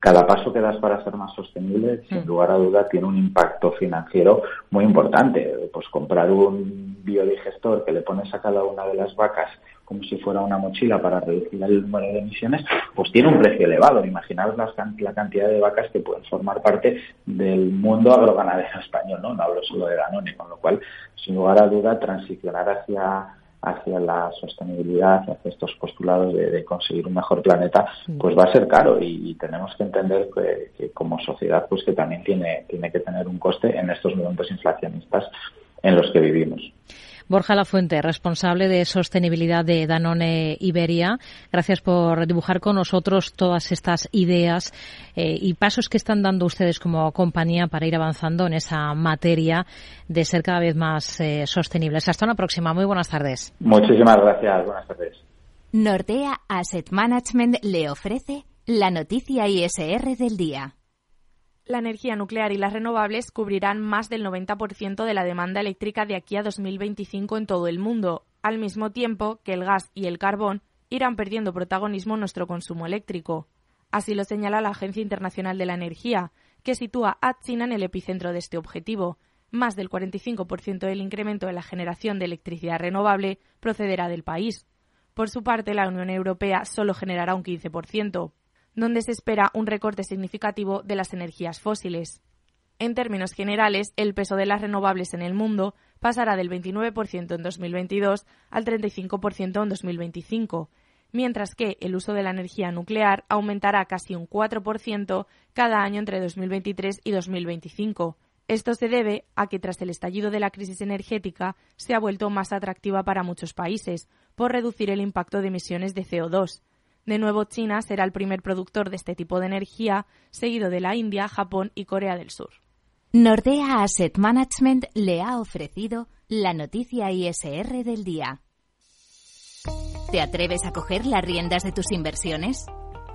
cada paso que das para ser más sostenible, sin mm. lugar a duda, tiene un impacto financiero muy importante. Pues comprar un biodigestor que le pones a cada una de las vacas como si fuera una mochila para reducir el número de emisiones, pues tiene un precio elevado. Imaginaos la, la cantidad de vacas que pueden formar parte del mundo agroganadero español, ¿no? No hablo solo de Danone, con lo cual, sin lugar a duda, transicionar hacia hacia la sostenibilidad, hacia estos postulados de, conseguir un mejor planeta, pues va a ser caro y, tenemos que entender que, como sociedad pues que también tiene, tiene que tener un coste en estos momentos inflacionistas en los que vivimos. Borja Lafuente, responsable de sostenibilidad de Danone Iberia. Gracias por dibujar con nosotros todas estas ideas eh, y pasos que están dando ustedes como compañía para ir avanzando en esa materia de ser cada vez más eh, sostenibles. Hasta una próxima. Muy buenas tardes. Muchísimas gracias. Buenas tardes. Nordea Asset Management le ofrece la noticia ISR del día la energía nuclear y las renovables cubrirán más del 90% de la demanda eléctrica de aquí a 2025 en todo el mundo, al mismo tiempo que el gas y el carbón irán perdiendo protagonismo en nuestro consumo eléctrico. Así lo señala la Agencia Internacional de la Energía, que sitúa a China en el epicentro de este objetivo. Más del 45% del incremento de la generación de electricidad renovable procederá del país. Por su parte, la Unión Europea solo generará un 15% donde se espera un recorte significativo de las energías fósiles. En términos generales, el peso de las renovables en el mundo pasará del 29% en 2022 al 35% en 2025, mientras que el uso de la energía nuclear aumentará casi un 4% cada año entre 2023 y 2025. Esto se debe a que tras el estallido de la crisis energética se ha vuelto más atractiva para muchos países por reducir el impacto de emisiones de CO2, de nuevo, China será el primer productor de este tipo de energía, seguido de la India, Japón y Corea del Sur. Nordea Asset Management le ha ofrecido la noticia ISR del día. ¿Te atreves a coger las riendas de tus inversiones?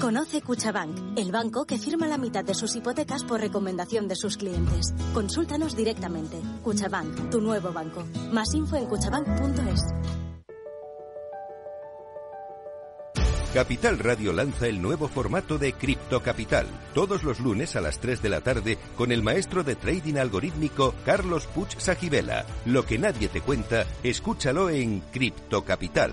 Conoce Cuchabank, el banco que firma la mitad de sus hipotecas por recomendación de sus clientes. Consúltanos directamente. Cuchabank, tu nuevo banco. Más info en cuchabank.es. Capital Radio lanza el nuevo formato de Cripto Capital, todos los lunes a las 3 de la tarde con el maestro de trading algorítmico Carlos Puch Sajibela. Lo que nadie te cuenta, escúchalo en Cripto Capital.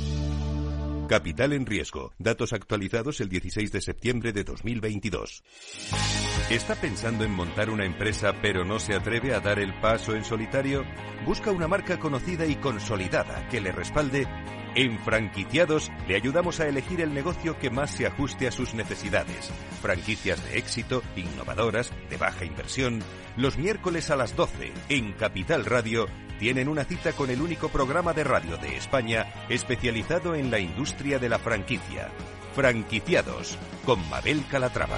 Capital en riesgo. Datos actualizados el 16 de septiembre de 2022. ¿Está pensando en montar una empresa pero no se atreve a dar el paso en solitario? Busca una marca conocida y consolidada que le respalde en Franquiciados le ayudamos a elegir el negocio que más se ajuste a sus necesidades. Franquicias de éxito, innovadoras, de baja inversión. Los miércoles a las 12 en Capital Radio tienen una cita con el único programa de radio de España especializado en la industria de la franquicia. Franquiciados con Mabel Calatrava.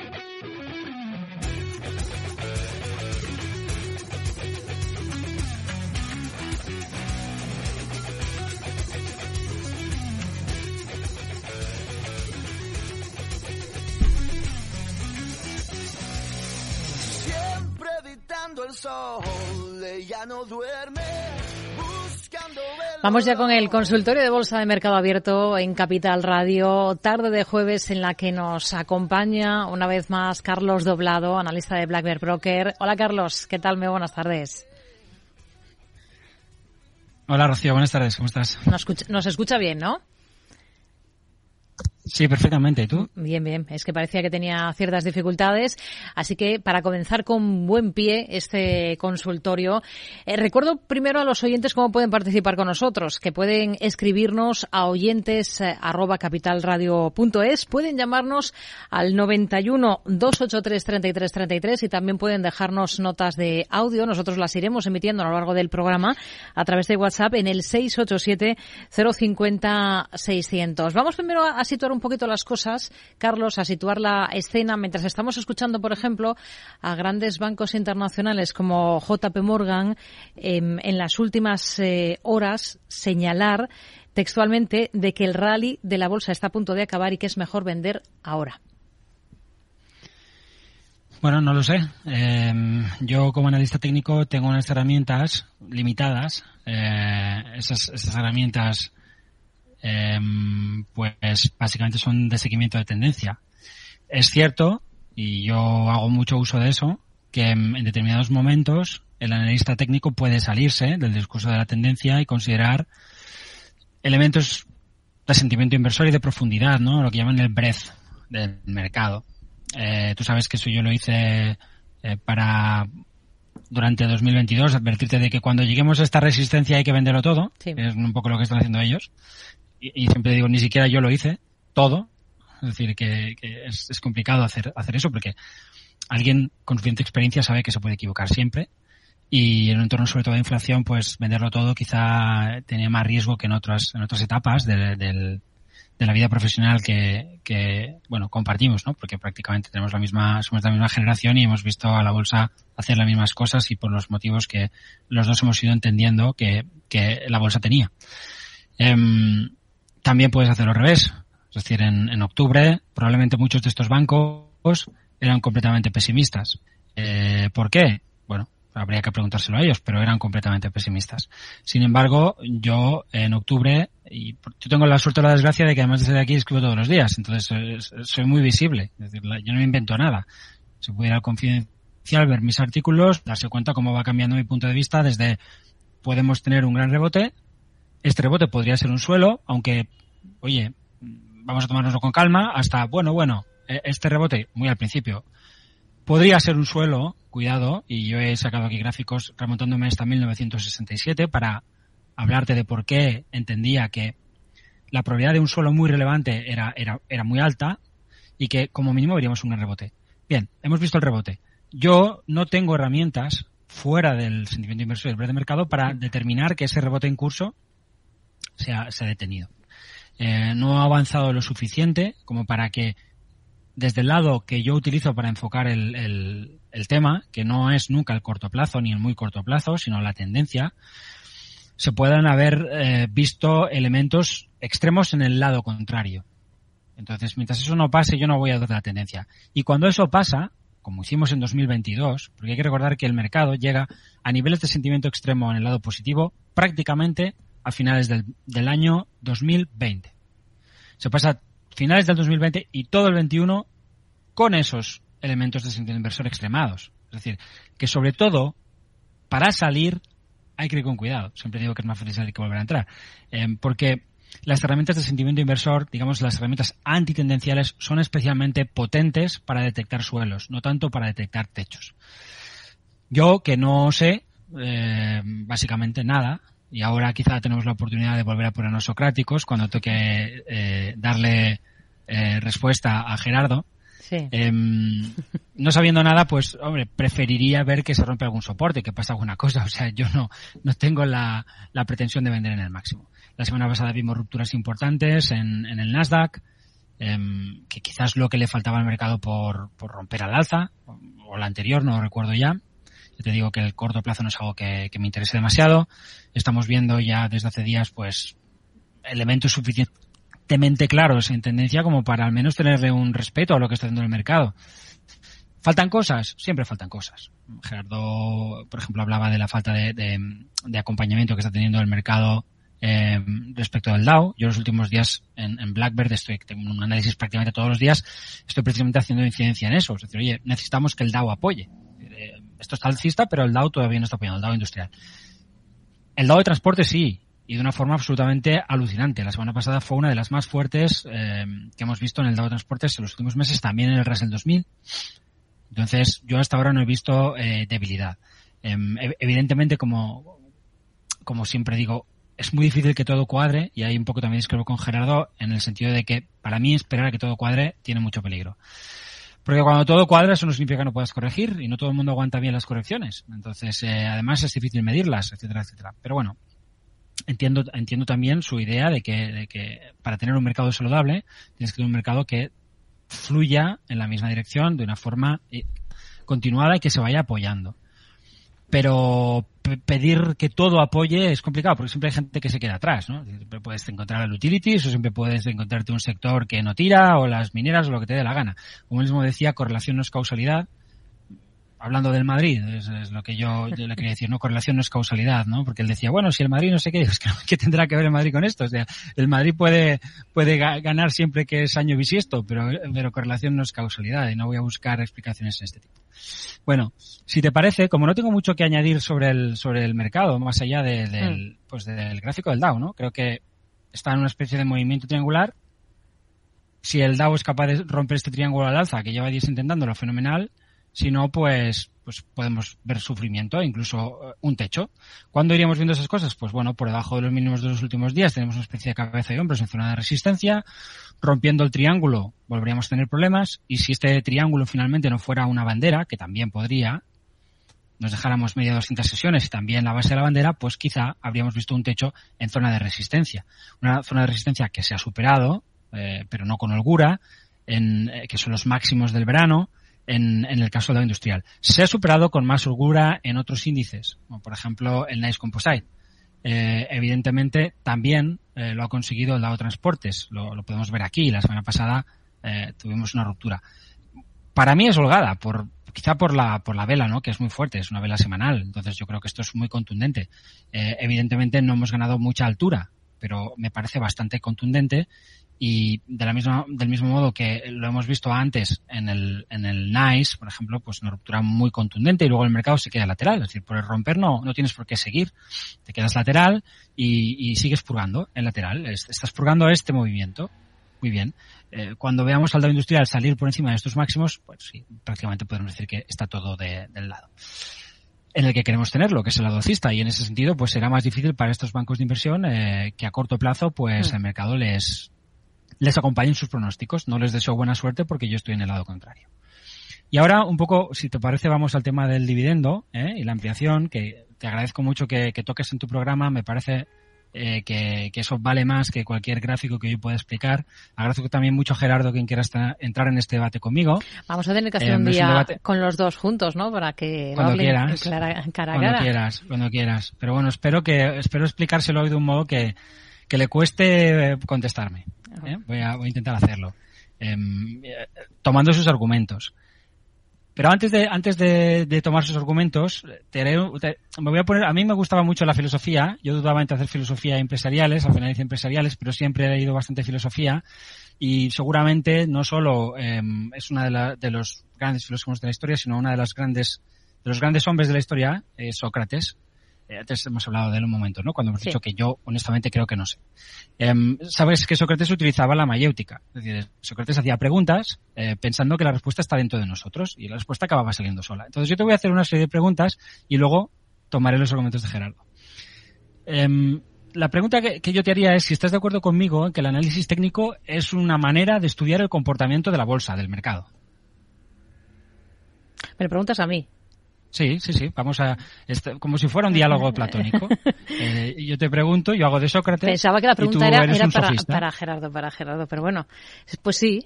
Buscando el sol, ella no duerme. Vamos ya con el consultorio de Bolsa de Mercado Abierto en Capital Radio, tarde de jueves en la que nos acompaña una vez más Carlos Doblado, analista de Black Bear Broker. Hola Carlos, ¿qué tal? Muy buenas tardes. Hola Rocío, buenas tardes, ¿cómo estás? Nos escucha, nos escucha bien, ¿no? Sí, perfectamente. ¿Y tú? Bien, bien. Es que parecía que tenía ciertas dificultades. Así que para comenzar con buen pie este consultorio, eh, recuerdo primero a los oyentes cómo pueden participar con nosotros, que pueden escribirnos a oyentes eh, pueden llamarnos al 91 283 33 33 y también pueden dejarnos notas de audio. Nosotros las iremos emitiendo a lo largo del programa a través de WhatsApp en el 687 050 600. Vamos primero a situar un poquito las cosas, Carlos, a situar la escena mientras estamos escuchando, por ejemplo, a grandes bancos internacionales como JP Morgan em, en las últimas eh, horas señalar textualmente de que el rally de la bolsa está a punto de acabar y que es mejor vender ahora. Bueno, no lo sé. Em, yo como analista técnico tengo unas herramientas limitadas. Eh, esas, esas herramientas Em, pues básicamente son de seguimiento de tendencia. Es cierto, y yo hago mucho uso de eso, que en, determinados momentos el analista técnico puede salirse del discurso de la tendencia y considerar elementos de sentimiento inversor y de profundidad, ¿no? Lo que llaman el breadth del mercado. Eh, tú sabes que eso yo lo hice eh, para durante 2022 advertirte de que cuando lleguemos a esta resistencia hay que venderlo todo, es un poco lo que están haciendo ellos y, siempre digo, ni siquiera yo lo hice, todo. Es decir, que, es, complicado hacer, hacer eso porque alguien con suficiente experiencia sabe que se puede equivocar siempre y en un entorno sobre todo de inflación, pues venderlo todo quizá tenía más riesgo que en otras, en otras etapas de, de la vida profesional que, que, bueno, compartimos, ¿no? Porque prácticamente tenemos la misma, somos de la misma generación y hemos visto a la bolsa hacer las mismas cosas y por los motivos que los dos hemos ido entendiendo que, que la bolsa tenía. Em, también puedes hacerlo al revés. Es decir, en, octubre probablemente muchos de estos bancos eran completamente pesimistas. Eh, ¿Por qué? Bueno, habría que preguntárselo a ellos, pero eran completamente pesimistas. Sin embargo, yo en octubre, y yo tengo la suerte o la desgracia de que además de ser aquí escribo todos los días, entonces soy muy visible. Es decir, yo no invento nada. Se puede ir al confidencial, ver mis artículos, darse cuenta cómo va cambiando mi punto de vista desde podemos tener un gran rebote este rebote podría ser un suelo, aunque, oye, vamos a tomárnoslo con calma, hasta, bueno, bueno, e, este rebote, muy al principio, podría ser un suelo, cuidado, y yo he sacado aquí gráficos remontándome hasta 1967 para hablarte de por qué entendía que la probabilidad de un suelo muy relevante era, era, era muy alta y que como mínimo veríamos un rebote. Bien, hemos visto el rebote. Yo no tengo herramientas fuera del sentimiento inversor y del de mercado para determinar que ese rebote en curso se ha, detenido. Eh, no ha avanzado lo suficiente como para que desde el lado que yo utilizo para enfocar el, tema, que no es nunca el corto plazo ni el muy corto plazo, sino la tendencia, se puedan haber eh, visto elementos extremos en el lado contrario. Entonces, mientras eso no pase, yo no voy a dar la tendencia. Y cuando eso pasa, como hicimos en 2022, porque hay que recordar que el mercado llega a niveles de sentimiento extremo en el lado positivo prácticamente a finales del, año 2020. Se pasa finales del 2020 y todo el 21 con esos elementos de sentido inversor extremados. Es decir, que sobre todo, para salir hay que ir con cuidado. Siempre digo que es más fácil salir que volver a entrar. Eh, porque las herramientas de sentimiento inversor, digamos las herramientas antitendenciales, son especialmente potentes para detectar suelos, no tanto para detectar techos. Yo, que no sé eh, básicamente nada, y ahora quizá tenemos la oportunidad de volver a ponernos socráticos cuando toque eh, darle eh, respuesta a Gerardo. Em, no sabiendo nada, pues, hombre, preferiría ver que se rompe algún soporte, que pasa alguna cosa. O sea, yo no, no tengo la, la pretensión de vender en el máximo. La semana pasada vimos rupturas importantes en, en el Nasdaq, em, que quizás lo que le faltaba al mercado por, por romper al alza, o, o la anterior, no recuerdo ya te digo que el corto plazo no es algo que, me interese demasiado. Estamos viendo ya desde hace días, pues, elementos suficientemente claros en tendencia como para al menos tenerle un respeto a lo que está haciendo el mercado. ¿Faltan cosas? Siempre faltan cosas. Gerardo, por ejemplo, hablaba de la falta de, de, acompañamiento que está teniendo el mercado eh, respecto del DAO. Yo los últimos días en, en, Blackbird estoy, tengo un análisis prácticamente todos los días, estoy precisamente haciendo incidencia en eso. Es decir, oye, necesitamos que el DAO apoye. Eh, esto está alcista, pero el DAO todavía no está apoyando, el DAO industrial. El DAO de transporte sí, y de una forma absolutamente alucinante. La semana pasada fue una de las más fuertes eh, que hemos visto en el DAO de transportes en los últimos meses, también en el Russell 2000. Entonces, yo hasta ahora no he visto eh, debilidad. Em, evidentemente, como, como siempre digo, es muy difícil que todo cuadre y hay un poco también escribo con Gerardo en el sentido de que para mí esperar a que todo cuadre tiene mucho peligro. Porque cuando todo cuadra eso no significa que no puedas corregir y no todo el mundo aguanta bien las correcciones. Entonces, eh, además es difícil medirlas, etcétera, etcétera. Pero bueno, entiendo, entiendo también su idea de que, de que para tener un mercado saludable tienes que tener un mercado que fluya en la misma dirección de una forma eh, continuada y que se vaya apoyando. Pero pedir que todo apoye es complicado porque siempre hay gente que se queda atrás, ¿no? Siempre puedes encontrar el utilities o siempre puedes encontrarte un sector que no tira o las mineras o lo que te dé la gana. Como mismo decía, correlación no es causalidad hablando del Madrid, es, lo que yo, le quería decir, no correlación no es causalidad, ¿no? Porque él decía, bueno, si el Madrid no sé qué, es que, ¿qué tendrá que ver el Madrid con esto? O sea, el Madrid puede, puede ganar siempre que es año bisiesto, pero, pero correlación no es causalidad y no voy a buscar explicaciones en este tipo. Bueno, si te parece, como no tengo mucho que añadir sobre el, sobre el mercado, más allá del, mm. pues del gráfico del Dow, ¿no? Creo que está en una especie de movimiento triangular. Si el Dow es capaz de romper este triángulo al alza, que lleva días intentándolo, fenomenal si no, pues, pues podemos ver sufrimiento, incluso eh, un techo. ¿Cuándo iríamos viendo esas cosas? Pues bueno, por debajo de los mínimos de los últimos días tenemos una especie de cabeza y hombros en zona de resistencia. Rompiendo el triángulo volveríamos a tener problemas. Y si este triángulo finalmente no fuera una bandera, que también podría, nos dejáramos media 200 sesiones y también la base de la bandera, pues quizá habríamos visto un techo en zona de resistencia. Una zona de resistencia que se ha superado, eh, pero no con holgura, en, eh, que son los máximos del verano en, el caso de la industrial. Se ha superado con más holgura en otros índices, como por ejemplo el Nice Composite. Eh, evidentemente también eh, lo ha conseguido el Dow Transportes. Lo, podemos ver aquí. La semana pasada eh, tuvimos una ruptura. Para mí es holgada, por, quizá por la, por la vela, ¿no? Que es muy fuerte, es una vela semanal. Entonces yo creo que esto es muy contundente. evidentemente no hemos ganado mucha altura, pero me parece bastante contundente y de la misma, del mismo modo que lo hemos visto antes en el, en el NICE, por ejemplo, pues una ruptura muy contundente y luego el mercado se queda lateral. Es decir, por el romper no, no tienes por qué seguir. Te quedas lateral y, y sigues purgando en lateral. Estás purgando este movimiento. Muy bien. Eh, cuando veamos al Dow Industrial salir por encima de estos máximos, pues sí, prácticamente podemos decir que está todo de, del lado en el que queremos tenerlo, que es el lado alcista, y en ese sentido, pues será más difícil para estos bancos de inversión eh, que a corto plazo, pues mm. el mercado les, les acompañen sus pronósticos. No les deseo buena suerte porque yo estoy en el lado contrario. Y ahora, un poco, si te parece, vamos al tema del dividendo ¿eh? y la ampliación, que te agradezco mucho que, toques en tu programa. Me parece eh, que, eso vale más que cualquier gráfico que yo pueda explicar. Agradezco también mucho a Gerardo quien quiera entrar en este debate conmigo. Vamos a tener que hacer eh, un día con los dos juntos, ¿no? Para que cuando quieras, cuando quieras, cuando quieras. Pero bueno, espero que espero explicárselo hoy de un modo que, que le cueste contestarme. ¿eh? Voy, a, voy, a, intentar hacerlo. Em, tomando sus argumentos. Pero antes de, antes de, tomar sus argumentos, me voy a poner, a mí me gustaba mucho la filosofía, yo dudaba entre hacer filosofía empresariales, al final hice empresariales, pero siempre he leído bastante filosofía y seguramente no solo em, es una de, de, los grandes filósofos de la historia, sino una de las grandes, de los grandes hombres de la historia, es Sócrates, eh, antes hemos hablado de él un momento, ¿no? Cuando hemos dicho que yo, honestamente, creo que no sé. Em, Sabes que Sócrates utilizaba la mayéutica. Es decir, Sócrates hacía preguntas eh, pensando que la respuesta está dentro de nosotros y la respuesta acababa saliendo sola. Entonces yo te voy a hacer una serie de preguntas y luego tomaré los argumentos de Gerardo. Em, la pregunta que, que, yo te haría es si estás de acuerdo conmigo en que el análisis técnico es una manera de estudiar el comportamiento de la bolsa, del mercado. Me lo preguntas a mí. Sí, sí, sí. Vamos a. Este, como si fuera un diálogo platónico. Eh, yo te pregunto, yo hago de Sócrates. Pensaba que la pregunta era, para, Gerardo, para Gerardo, pero bueno, pues sí.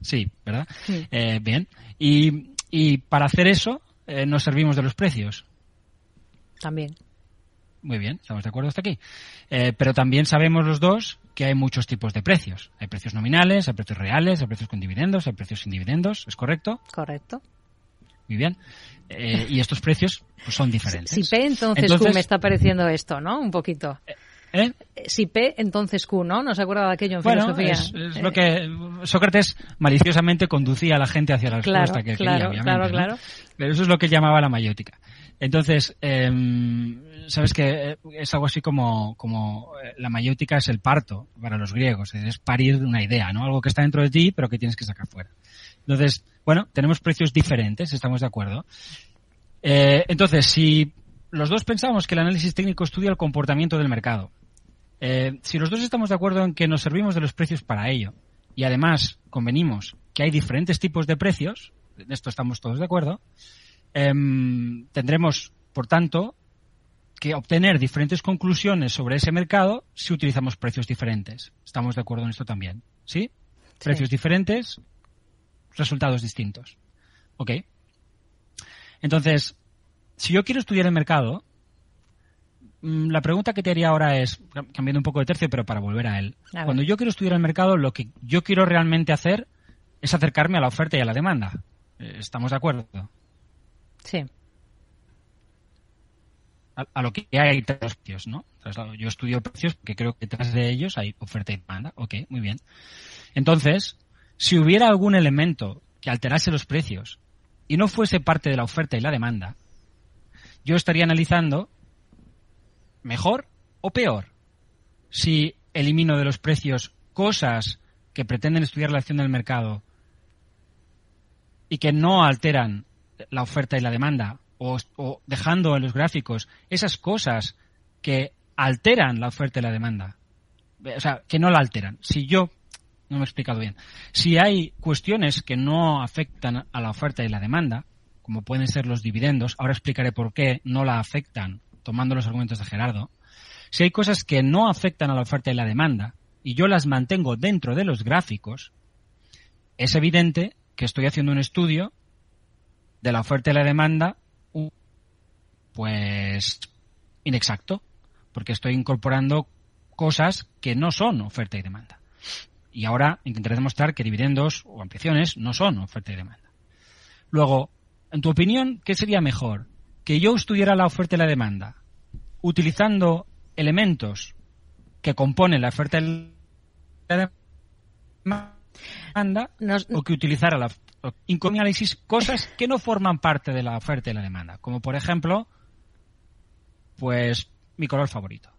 Sí, ¿verdad? Eh, bien. Y, y para hacer eso, eh, nos servimos de los precios. También. Muy bien, estamos de acuerdo hasta aquí. pero también sabemos los dos que hay muchos tipos de precios. Hay precios nominales, hay precios reales, hay precios con dividendos, hay precios sin dividendos. ¿Es correcto? Correcto. Muy bien. Eh, y estos precios pues, son diferentes. Si P, entonces, Q me está pareciendo esto, ¿no? Un poquito. ¿Eh? Si P, entonces Q, ¿no? ¿No se acuerda de aquello en bueno, filosofía? Es, es lo que Sócrates maliciosamente conducía a la gente hacia la respuesta claro, que claro, quería, claro, obviamente. ¿no? claro. Pero eso es lo que llamaba la mayéutica. Entonces, eh, sabes que es algo así como, como eh, la mayéutica es el parto para los griegos, es parir una idea, ¿no? Algo que está dentro de ti, pero que tienes que sacar fuera. Entonces, bueno, tenemos precios diferentes, estamos de acuerdo. Eh, entonces, si los dos pensamos que el análisis técnico estudia el comportamiento del mercado, eh, si los dos estamos de acuerdo en que nos servimos de los precios para ello, y además convenimos que hay diferentes tipos de precios, en esto estamos todos de acuerdo, eh, tendremos, por tanto, que obtener diferentes conclusiones sobre ese mercado si utilizamos precios diferentes. ¿Estamos de acuerdo en esto también? ¿Sí? Precios diferentes, resultados distintos. ¿Ok? Entonces, si yo quiero estudiar el mercado, mm, la pregunta que te haría ahora es, cambiando un poco de tercio, pero para volver a él. A. Cuando yo quiero estudiar el mercado, lo que yo quiero realmente hacer es acercarme a la oferta y a la demanda. Eh, ¿Estamos de acuerdo? Sí. a, a lo que hay los precios, ¿no? Yo estudio precios porque creo que detrás de ellos hay oferta y demanda. Ok, muy bien. Entonces, si hubiera algún elemento que alterase los precios y no fuese parte de la oferta y la demanda, yo estaría analizando mejor o peor si elimino de los precios cosas que pretenden estudiar la acción del mercado y que no alteran la oferta y la demanda, o, dejando en los gráficos esas cosas que alteran la oferta y la demanda. O sea, que no la alteran. Si yo, no me he explicado bien, si hay cuestiones que no afectan a la oferta y la demanda, como pueden ser los dividendos, ahora explicaré por qué no la afectan, tomando los argumentos de Gerardo, si hay cosas que no afectan a la oferta y la demanda, y yo las mantengo dentro de los gráficos, es evidente que estoy haciendo un estudio de la oferta y la demanda, pues inexacto, porque estoy incorporando cosas que no son oferta y demanda. Y ahora intentaré demostrar que dividendos o ampliaciones no son oferta y demanda. Luego, en tu opinión, ¿qué sería mejor? ¿Que yo estudiara la oferta y la demanda utilizando elementos que componen la oferta y la demanda Nos- o que utilizara la análisis cosas que no forman parte de la oferta y la demanda, como por ejemplo, pues mi color favorito.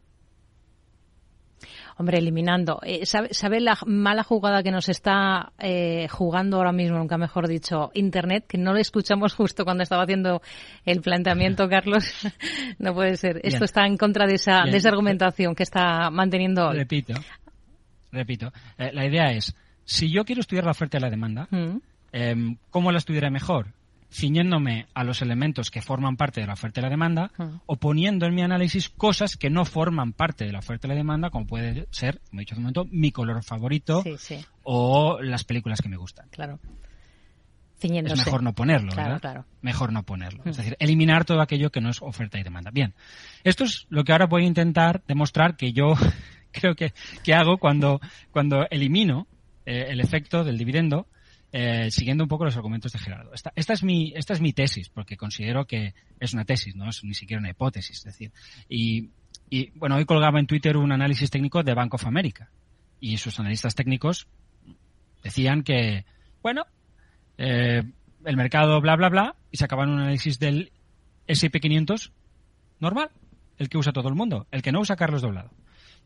Hombre, eliminando. Eh, ¿sabe, sabe la mala jugada que nos está eh, jugando ahora mismo, nunca mejor dicho, Internet? Que no lo escuchamos justo cuando estaba haciendo el planteamiento, Carlos. no puede ser. Esto está en contra de esa, Bien. de esa argumentación que está manteniendo hoy. Repito, repito. Eh, la idea es, si yo quiero estudiar la oferta y la demanda, Mm. eh, ¿cómo la estudiaré mejor? Ciñéndome a los elementos que forman parte de la oferta y la demanda, Mm. o poniendo en mi análisis cosas que no forman parte de la oferta y la demanda, como puede ser, como he dicho hace un momento, mi color favorito Sí, sí, o las películas que me gustan. claro. Es Ciñéndose. mejor no ponerlo, Claro, ¿verdad? claro. Mejor no ponerlo. Es decir, eliminar todo aquello que no es oferta y demanda. Bien, esto es lo que ahora voy a intentar demostrar que yo creo que, que hago cuando, cuando elimino eh, el efecto del dividendo eh, siguiendo un poco los argumentos de Gerardo. Esta, esta, es mi, esta es mi tesis, porque considero que es una tesis, no es ni siquiera una hipótesis. Es decir, y, y bueno, hoy colgaba en Twitter un análisis técnico de Bank of America y sus analistas técnicos decían que, bueno, eh, el mercado bla bla bla y sacaban un análisis del S&P 500 normal, el que usa todo el mundo, el que no usa Carlos Doblado.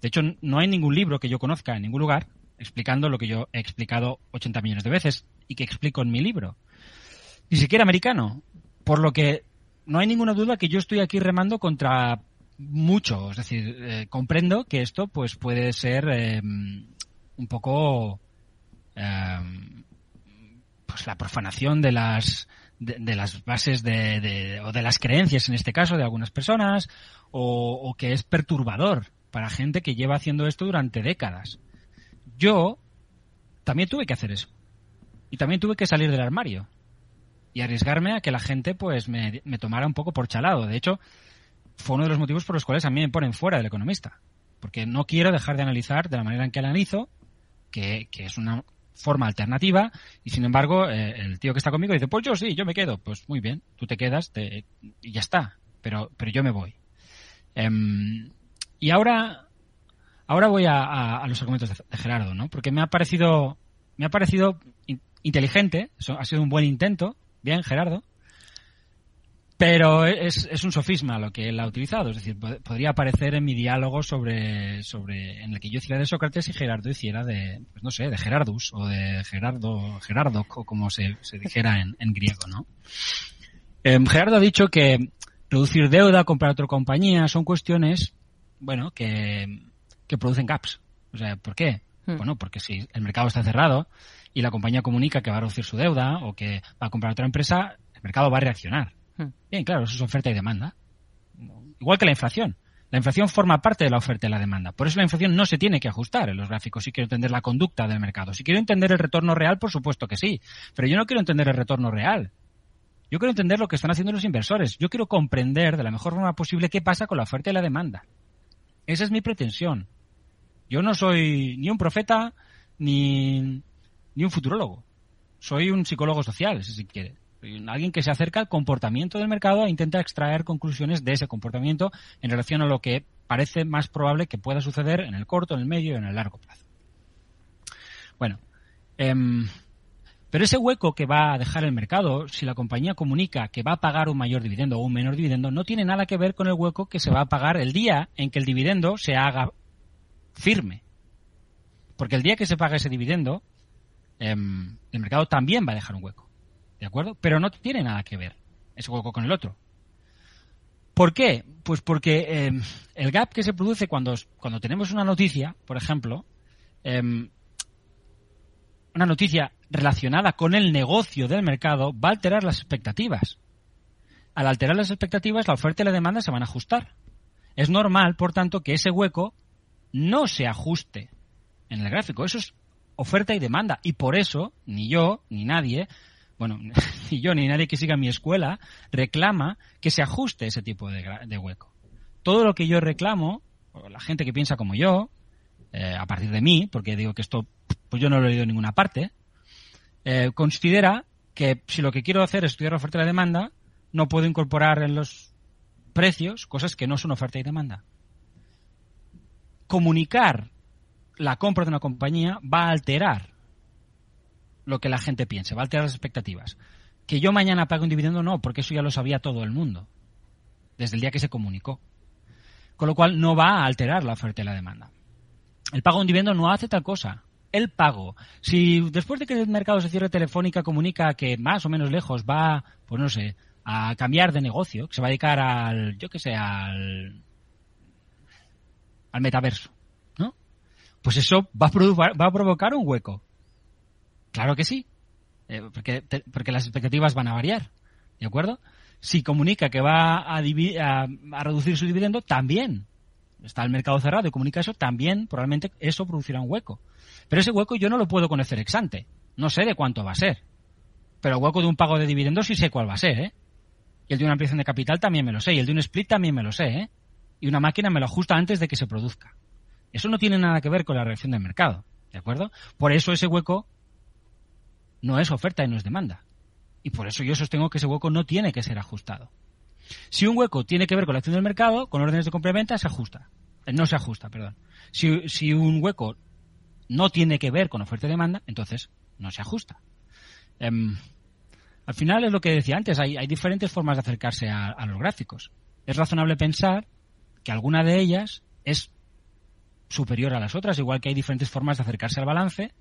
De hecho, no hay ningún libro que yo conozca en ningún lugar explicando lo que yo he explicado 80 millones de veces y que explico en mi libro. Ni siquiera americano. Por lo que no hay ninguna duda que yo estoy aquí remando contra mucho. Es decir, eh, comprendo que esto pues puede ser eh, un poco eh, pues la profanación de las de, las bases de, o de las creencias en este caso de algunas personas o que es perturbador para gente que lleva haciendo esto durante décadas. Yo también tuve que hacer eso y también tuve que salir del armario y arriesgarme a que la gente pues me, me tomara un poco por chalado. De hecho, fue uno de los motivos por los cuales a mí me ponen fuera del economista. Porque no quiero dejar de analizar de la manera en que analizo, que, que es una forma alternativa y sin embargo eh, el tío que está conmigo dice, pues yo sí, yo me quedo. Pues muy bien, tú te quedas te, y ya está, pero, pero yo me voy. Em, y ahora, ahora voy a, los argumentos de, Gerardo, ¿no? Porque me ha parecido, me ha parecido inteligente, ha sido un buen intento, bien Gerardo, pero es, es, un sofisma lo que él ha utilizado. Es decir, podría aparecer en mi diálogo sobre, sobre, en el que yo hiciera de Sócrates y Gerardo hiciera de, pues no sé, de Gerardus o de Gerardo, Gerardo, o como se, se dijera en, en griego, ¿no? Em, Gerardo ha dicho que reducir deuda, comprar otra compañía, son cuestiones, bueno, que, que producen gaps. O sea, ¿por qué? Hmm. Bueno, porque si el mercado está cerrado y la compañía comunica que va a reducir su deuda o que va a comprar otra empresa, el mercado va a reaccionar Hmm. Bien, claro, eso es oferta y demanda. Igual que la inflación. La inflación forma parte de la oferta y la demanda. Por eso la inflación no se tiene que ajustar en los gráficos si quiero entender la conducta del mercado. Si quiero entender el retorno real, por supuesto que sí. Pero yo no quiero entender el retorno real. Yo quiero entender lo que están haciendo los inversores. Yo quiero comprender de la mejor forma posible qué pasa con la oferta y la demanda. Esa es mi pretensión. Yo no soy ni un profeta ni, ni un futurólogo. Soy un psicólogo social, si se quiere alguien que se acerca al comportamiento del mercado e intenta extraer conclusiones de ese comportamiento en relación a lo que parece más probable que pueda suceder en el corto, en el medio y en el largo plazo. Bueno, em, pero ese hueco que va a dejar el mercado, si la compañía comunica que va a pagar un mayor dividendo o un menor dividendo, no tiene nada que ver con el hueco que se va a pagar el día en que el dividendo se haga firme. Porque el día que se paga ese dividendo, em, el mercado también va a dejar un hueco. ¿De acuerdo? Pero no tiene nada que ver ese hueco con el otro. ¿Por qué? Pues porque em, el gap que se produce cuando, cuando tenemos una noticia, por ejemplo, em, una noticia relacionada con el negocio del mercado, va a alterar las expectativas. Al alterar las expectativas, la oferta y la demanda se van a ajustar. Es normal, por tanto, que ese hueco no se ajuste en el gráfico. Eso es oferta y demanda. Y por eso, ni yo, ni nadie, bueno, ni yo ni nadie que siga mi escuela reclama que se ajuste ese tipo de, hueco. Todo lo que yo reclamo, o la gente que piensa como yo, eh, a partir de mí, porque digo que esto pues yo no lo he leído en ninguna parte, eh, considera que si lo que quiero hacer es estudiar la oferta y la demanda, no puedo incorporar en los precios cosas que no son oferta y demanda. Comunicar la compra de una compañía va a alterar lo que la gente piense, va a alterar las expectativas. Que yo mañana pague un dividendo, no, porque eso ya lo sabía todo el mundo, desde el día que se comunicó. Con lo cual no va a alterar la oferta y la demanda. El pago de un dividendo no hace tal cosa. El pago. Si después de que el mercado se cierre telefónica comunica que más o menos lejos va, pues no sé, a cambiar de negocio, que se va a dedicar al, yo que sé, al, al metaverso, ¿no? Pues eso va a, va a provocar un hueco Claro que sí, eh, porque, porque las expectativas van a variar, ¿de acuerdo? Si comunica que va a, a, reducir su dividendo, también está el mercado cerrado y comunica eso, también probablemente eso producirá un hueco. Pero ese hueco yo no lo puedo conocer ex ante. No sé de cuánto va a ser. Pero el hueco de un pago de dividendos sí sé cuál va a ser, ¿eh? Y el de una ampliación de capital también me lo sé. Y el de un split también me lo sé, ¿eh? Y una máquina me lo ajusta antes de que se produzca. Eso no tiene nada que ver con la reacción del mercado, ¿de acuerdo? Por eso ese hueco no es oferta y no es demanda. Y por eso yo sostengo que ese hueco no tiene que ser ajustado. Si un hueco tiene que ver con la acción del mercado, con órdenes de compra se ajusta. Eh, no se ajusta, perdón. Si, un hueco no tiene que ver con oferta y demanda, entonces no se ajusta. Em, al final es lo que decía antes, hay, diferentes formas de acercarse a, los gráficos. Es razonable pensar que alguna de ellas es superior a las otras, igual que hay diferentes formas de acercarse al balance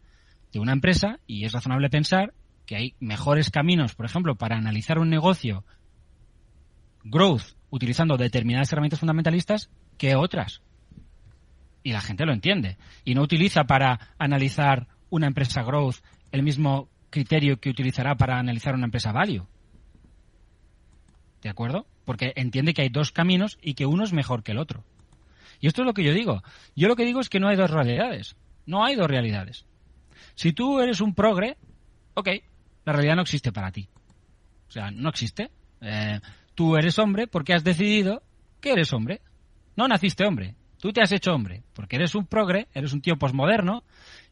de una empresa y es razonable pensar que hay mejores caminos, por ejemplo, para analizar un negocio growth utilizando determinadas herramientas fundamentalistas que otras. Y la gente lo entiende. Y no utiliza para analizar una empresa growth el mismo criterio que utilizará para analizar una empresa value. ¿De acuerdo? Porque entiende que hay dos caminos y que uno es mejor que el otro. Y esto es lo que yo digo. Yo lo que digo es que no hay dos realidades. No hay dos realidades. Si tú eres un progre, ok, la realidad no existe para ti. O sea, no existe. Eh, tú eres hombre porque has decidido que eres hombre. No naciste hombre. Tú te has hecho hombre, porque eres un progre, eres un tío posmoderno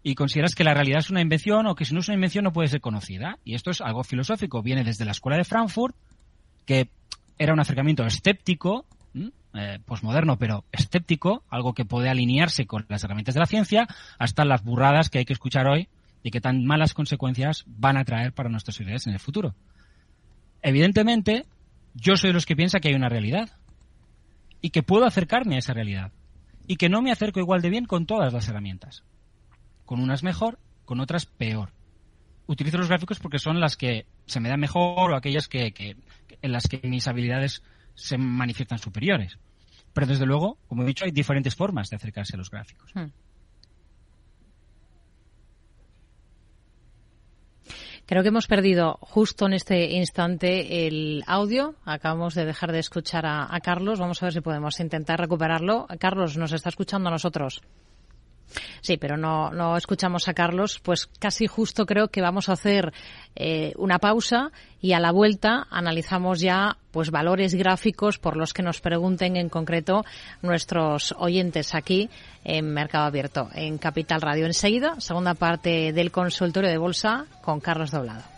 y consideras que la realidad es una invención o que si no es una invención no puede ser conocida. Y esto es algo filosófico. Viene desde la escuela de Frankfurt, que era un acercamiento escéptico, eh, posmoderno, pero escéptico, algo que puede alinearse con las herramientas de la ciencia, hasta las burradas que hay que escuchar hoy y que tan malas consecuencias van a traer para nuestras ideas en el futuro. Evidentemente, yo soy de los que piensa que hay una realidad y que puedo acercarme a esa realidad y que no me acerco igual de bien con todas las herramientas. Con unas mejor, con otras peor. Utilizo los gráficos porque son las que se me dan mejor o aquellas que, en las que mis habilidades se manifiestan superiores. Pero desde luego, como he dicho, hay diferentes formas de acercarse a los gráficos. Hmm. Creo que hemos perdido justo en este instante el audio. Acabamos de dejar de escuchar a, Carlos. Vamos a ver si podemos intentar recuperarlo. Carlos, ¿nos está escuchando a nosotros? Sí, pero no, no escuchamos a Carlos, pues casi justo creo que vamos a hacer eh, una pausa y a la vuelta analizamos ya pues valores gráficos por los que nos pregunten en concreto nuestros oyentes aquí en Mercado Abierto, en Capital Radio. Enseguida, segunda parte del consultorio de bolsa con Carlos Doblado.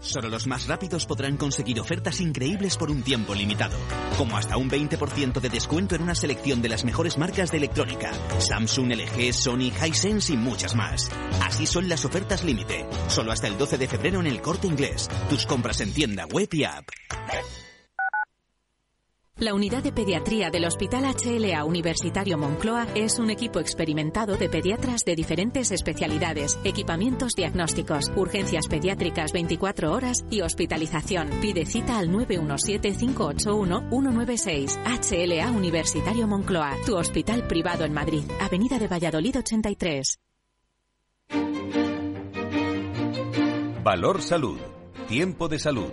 Solo los más rápidos podrán conseguir ofertas increíbles por un tiempo limitado, como hasta un 20% de descuento en una selección de las mejores marcas de electrónica, Samsung, LG, Sony, Hisense y muchas más. Así son las ofertas límite, solo hasta el 12 de febrero en el Corte Inglés. Tus compras en tienda web y app. La unidad de pediatría del Hospital HLA Universitario Moncloa es un equipo experimentado de pediatras de diferentes especialidades, equipamientos diagnósticos, urgencias pediátricas 24 horas y hospitalización. Pide cita al 917-581-196. HLA Universitario Moncloa, tu hospital privado en Madrid, Avenida de Valladolid 83. Valor Salud. Tiempo de salud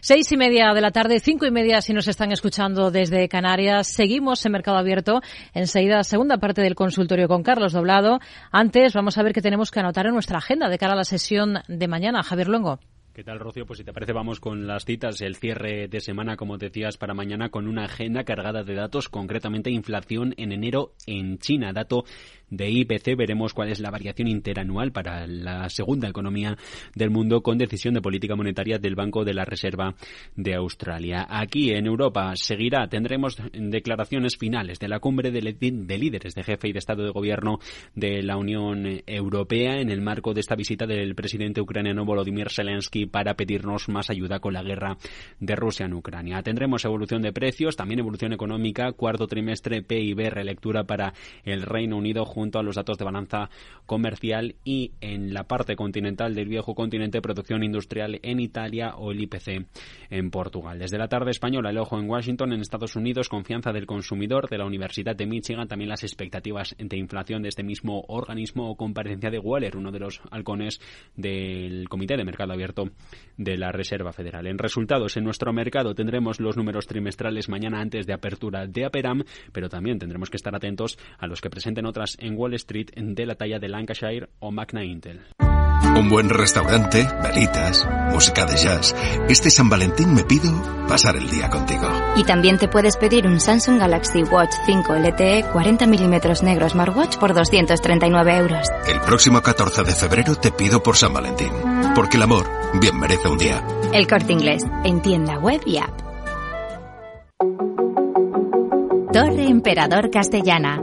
Seis y media de la tarde, cinco y media si nos están escuchando desde Canarias. Seguimos en Mercado Abierto. Enseguida, segunda parte del consultorio con Carlos Doblado. Antes, vamos a ver qué tenemos que anotar en nuestra agenda de cara a la sesión de mañana. Javier Luengo. ¿Qué tal, Rocío? Pues si te parece, vamos con las citas. El cierre de semana, como decías, para mañana con una agenda cargada de datos, concretamente inflación en enero en China. Dato de IPC veremos cuál es la variación interanual para la segunda economía del mundo con decisión de política monetaria del Banco de la Reserva de Australia. Aquí en Europa seguirá, tendremos declaraciones finales de la cumbre de, líderes de jefe y de Estado de Gobierno de la Unión Europea en el marco de esta visita del presidente ucraniano Volodymyr Zelensky para pedirnos más ayuda con la guerra de Rusia en Ucrania. Tendremos evolución de precios, también evolución económica, cuarto trimestre PIB, relectura para el Reino Unido junto a los datos de balanza comercial y en la parte continental del viejo continente producción industrial en Italia o el IPC en Portugal. Desde la tarde española, el ojo en Washington, en Estados Unidos, confianza del consumidor de la Universidad de Michigan, también las expectativas de inflación de este mismo organismo o comparecencia de Waller, uno de los halcones del Comité de Mercado Abierto de la Reserva Federal. En resultados, en nuestro mercado tendremos los números trimestrales mañana antes de apertura de Aperam, pero también tendremos que estar atentos a los que presenten otras en Wall Street de la talla de Lancashire o Magna Intel. Un buen restaurante, velitas, música de jazz. Este San Valentín me pido pasar el día contigo. Y también te puedes pedir un Samsung Galaxy Watch 5 LTE 40 milímetros negro smartwatch por 239 euros. El próximo 14 de febrero te pido por San Valentín. Porque el amor bien merece un día. El corte inglés, en tienda web y app. Torre Emperador Castellana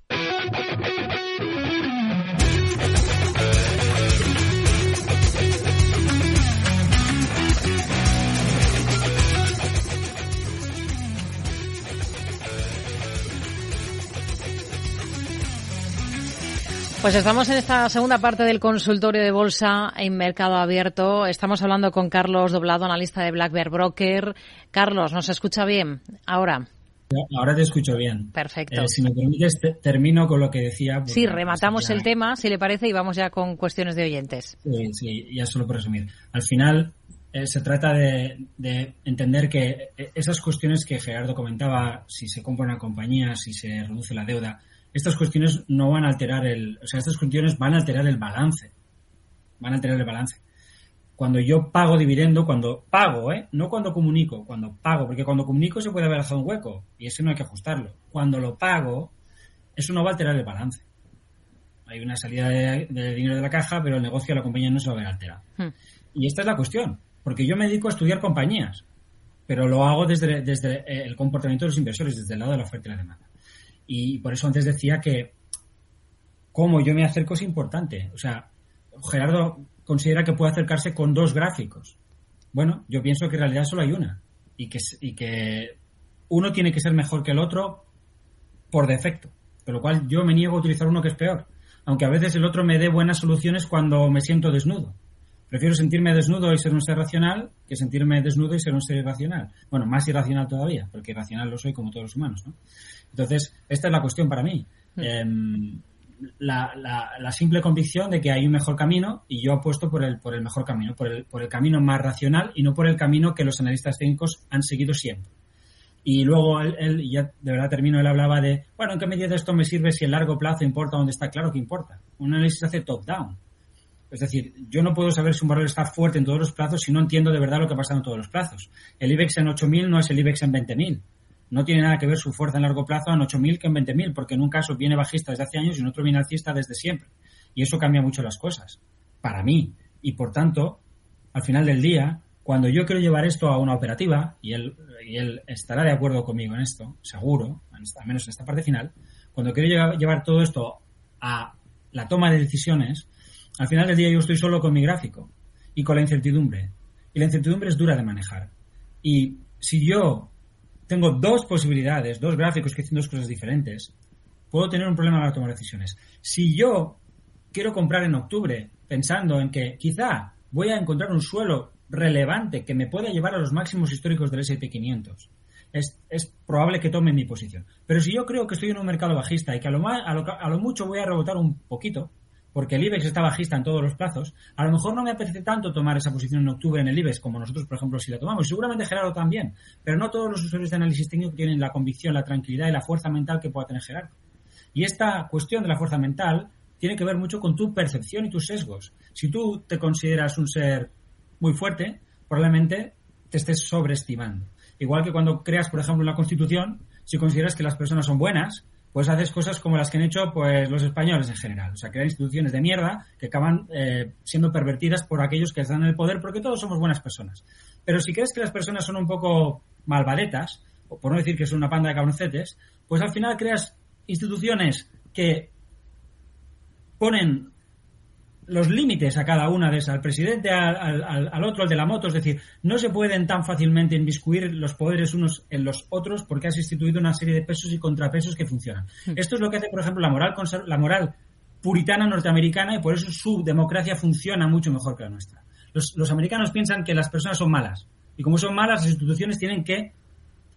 Pues estamos en esta segunda parte del consultorio de bolsa en mercado abierto. Estamos hablando con Carlos Doblado, analista de Black Bear Broker. Carlos, ¿nos escucha bien ahora? Ahora te escucho bien. Perfecto. Eh, si me permites, termino con lo que decía. Sí, rematamos el tema, si le parece, y vamos ya con cuestiones de oyentes. Sí, sí ya solo por resumir. Al final, eh, se trata de, entender que eh, esas cuestiones que Gerardo comentaba, si se compra una compañía, si se reduce la deuda, estas cuestiones no van a alterar el. O sea, estas cuestiones van a alterar el balance. Van a alterar el balance cuando yo pago dividendo, cuando pago, ¿eh? no cuando comunico, cuando pago, porque cuando comunico se puede haber dejado un hueco y ese no hay que ajustarlo. Cuando lo pago, eso no va a alterar el balance. Hay una salida de, dinero de la caja, pero el negocio de la compañía no se va a ver alterado. Hmm. Y esta es la cuestión, porque yo me dedico a estudiar compañías, pero lo hago desde, desde el comportamiento de los inversores, desde el lado de la oferta y la demanda. Y por eso antes decía que cómo yo me acerco es importante. O sea, Gerardo considera que puede acercarse con dos gráficos. Bueno, yo pienso que en realidad solo hay una y que, y que uno tiene que ser mejor que el otro por defecto, con lo cual yo me niego a utilizar uno que es peor, aunque a veces el otro me dé buenas soluciones cuando me siento desnudo. Prefiero sentirme desnudo y ser un ser racional que sentirme desnudo y ser un ser irracional. Bueno, más irracional todavía, porque irracional lo soy como todos los humanos. ¿no? Entonces, esta es la cuestión para mí. Mm. Em, la, la, simple convicción de que hay un mejor camino y yo apuesto por el, por el mejor camino, por el, por el camino más racional y no por el camino que los analistas técnicos han seguido siempre. Y luego él, ya de verdad termino, él hablaba de, bueno, ¿en qué medida esto me sirve si el largo plazo importa donde está? Claro que importa. Un análisis hace top-down. Es decir, yo no puedo saber si un valor está fuerte en todos los plazos si no entiendo de verdad lo que pasa en todos los plazos. El IBEX en 8.000 no es el IBEX en 20.000. No tiene nada que ver su fuerza en largo plazo en 8.000 que en 20.000, porque en un caso viene bajista desde hace años y en otro viene alcista desde siempre. Y eso cambia mucho las cosas. Para mí. Y por tanto, al final del día, cuando yo quiero llevar esto a una operativa, y él, y él estará de acuerdo conmigo en esto, seguro, al menos en esta parte final, cuando quiero llevar todo esto a la toma de decisiones, al final del día yo estoy solo con mi gráfico y con la incertidumbre. Y la incertidumbre es dura de manejar. Y si yo tengo dos posibilidades, dos gráficos que hacen dos cosas diferentes, puedo tener un problema a la hora de tomar decisiones. Si yo quiero comprar en octubre pensando en que quizá voy a encontrar un suelo relevante que me pueda llevar a los máximos históricos del S&P 500, es, es, probable que tome mi posición. Pero si yo creo que estoy en un mercado bajista y que a lo, a lo, a lo mucho voy a rebotar un poquito, porque el IBEX está bajista en todos los plazos, a lo mejor no me apetece tanto tomar esa posición en octubre en el IBEX como nosotros, por ejemplo, si la tomamos. Seguramente Gerardo también, pero no todos los usuarios de análisis técnico tienen la convicción, la tranquilidad y la fuerza mental que pueda tener Gerardo. Y esta cuestión de la fuerza mental tiene que ver mucho con tu percepción y tus sesgos. Si tú te consideras un ser muy fuerte, probablemente te estés sobreestimando. Igual que cuando creas, por ejemplo, una constitución, si consideras que las personas son buenas, pues haces cosas como las que han hecho pues los españoles en general. O sea, crear instituciones de mierda que acaban eh, siendo pervertidas por aquellos que están en el poder, porque todos somos buenas personas. Pero si crees que las personas son un poco malvadetas, o por no decir que son una panda de cabroncetes, pues al final creas instituciones que ponen los límites a cada una de esas, al presidente, al, al, otro, al de la moto, es decir, no se pueden tan fácilmente inviscuir los poderes unos en los otros porque has instituido una serie de pesos y contrapesos que funcionan. Hmm. Esto es lo que hace, por ejemplo, la moral, la moral puritana norteamericana y por eso su democracia funciona mucho mejor que la nuestra. Los, los americanos piensan que las personas son malas y como son malas, las instituciones tienen que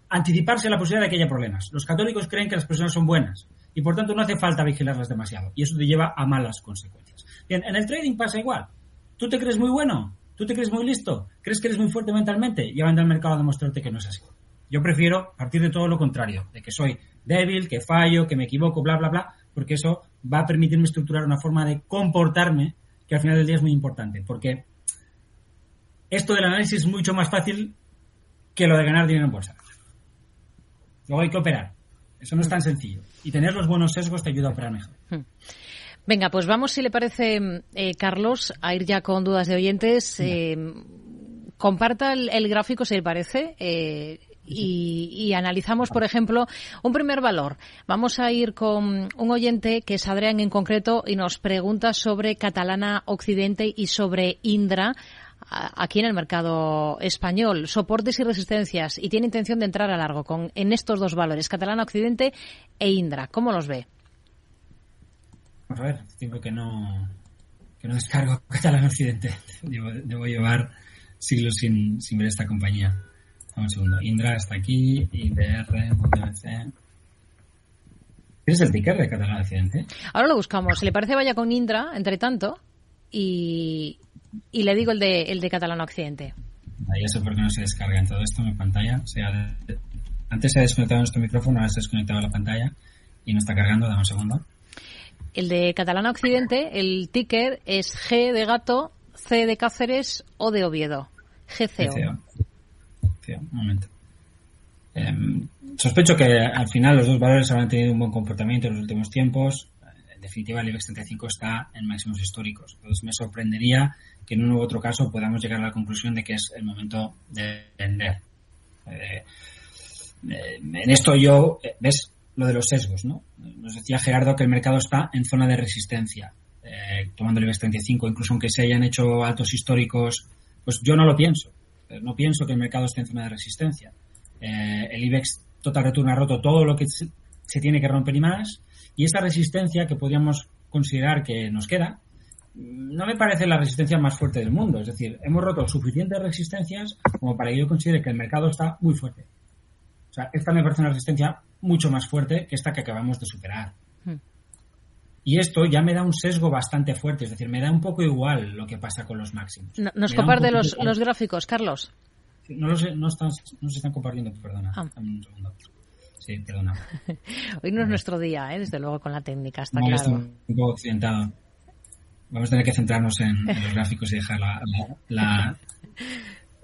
anticiparse a la posibilidad de que haya problemas. Los católicos creen que las personas son buenas y por tanto no hace falta vigilarlas demasiado y eso te lleva a malas consecuencias. Bien, en el trading pasa igual. ¿Tú te crees muy bueno? ¿Tú te crees muy listo? ¿Crees que eres muy fuerte mentalmente? Y van al mercado a demostrarte que no es así. Yo prefiero partir de todo lo contrario, de que soy débil, que fallo, que me equivoco, bla, bla, bla, porque eso va a permitirme estructurar una forma de comportarme que al final del día es muy importante, porque esto del análisis es mucho más fácil que lo de ganar dinero en bolsa. Luego hay que operar. Eso no es tan sencillo. Y tener los buenos sesgos te ayuda a operar mejor. Hmm. Venga, pues vamos, si le parece, eh, Carlos, a ir ya con dudas de oyentes. Eh, comparta el, gráfico, si le parece. Eh, y, analizamos, por ejemplo, un primer valor. Vamos a ir con un oyente que es Adrián en concreto y nos pregunta sobre Catalana Occidente y sobre Indra aquí en el mercado español, soportes y resistencias, y tiene intención de entrar a largo con, en estos dos valores, Catalana Occidente e Indra. ¿Cómo los ve? a ver, tiempo que no, que no descargo Catalán Occidente. Debo, llevar siglos sin, sin, ver esta compañía. un segundo. Indra está aquí, IBR, WC. ¿Qué es el ticker de Catalán Occidente? Ahora lo buscamos. Si le parece, vaya con Indra, entre tanto, y, y le digo el de, el de Catalán Occidente. Ya sé por qué no se descarga en todo esto mi pantalla. antes se ha desconectado nuestro micrófono, ahora se ha desconectado la pantalla y no está cargando. Dame un segundo. El de Catalana Occidente, el ticker es G de gato, C de Cáceres o de Oviedo. GCO. un momento. Em, sospecho que al final los dos valores habrán tenido un buen comportamiento en los últimos tiempos. Definitiva, el IBEX 35 está en máximos históricos. Entonces me sorprendería que en uno u otro caso podamos llegar a la conclusión de que es el momento de vender. Eh, eh, en esto yo, eh, ¿ves? lo de los sesgos, ¿no? Nos decía Gerardo que el mercado está en zona de resistencia, tomando el IBEX 35, incluso aunque se hayan hecho altos históricos, pues yo no lo pienso. No pienso que el mercado esté en zona de resistencia. El IBEX Total Return ha roto todo lo que se, tiene que romper y más, y esa resistencia que podríamos considerar que nos queda, no me parece la resistencia más fuerte del mundo. Es decir, hemos roto suficientes resistencias como para que yo considere que el mercado está muy fuerte. O sea, esta me parece una resistencia mucho más fuerte que esta que acabamos de superar. Hmm. Y esto ya me da un sesgo bastante fuerte, es decir, me da un poco igual lo que pasa con los máximos. ¿Nos comparte los, los, gráficos, Carlos? no, lo sé, no, están, no se están compartiendo, perdona. Ah. Dame un segundo. Sí, perdona. Hoy no es nuestro día, ¿eh? desde luego, con la técnica, está No, claro. un poco accidentado. Vamos a tener que centrarnos en, en los gráficos y dejar la, la, la-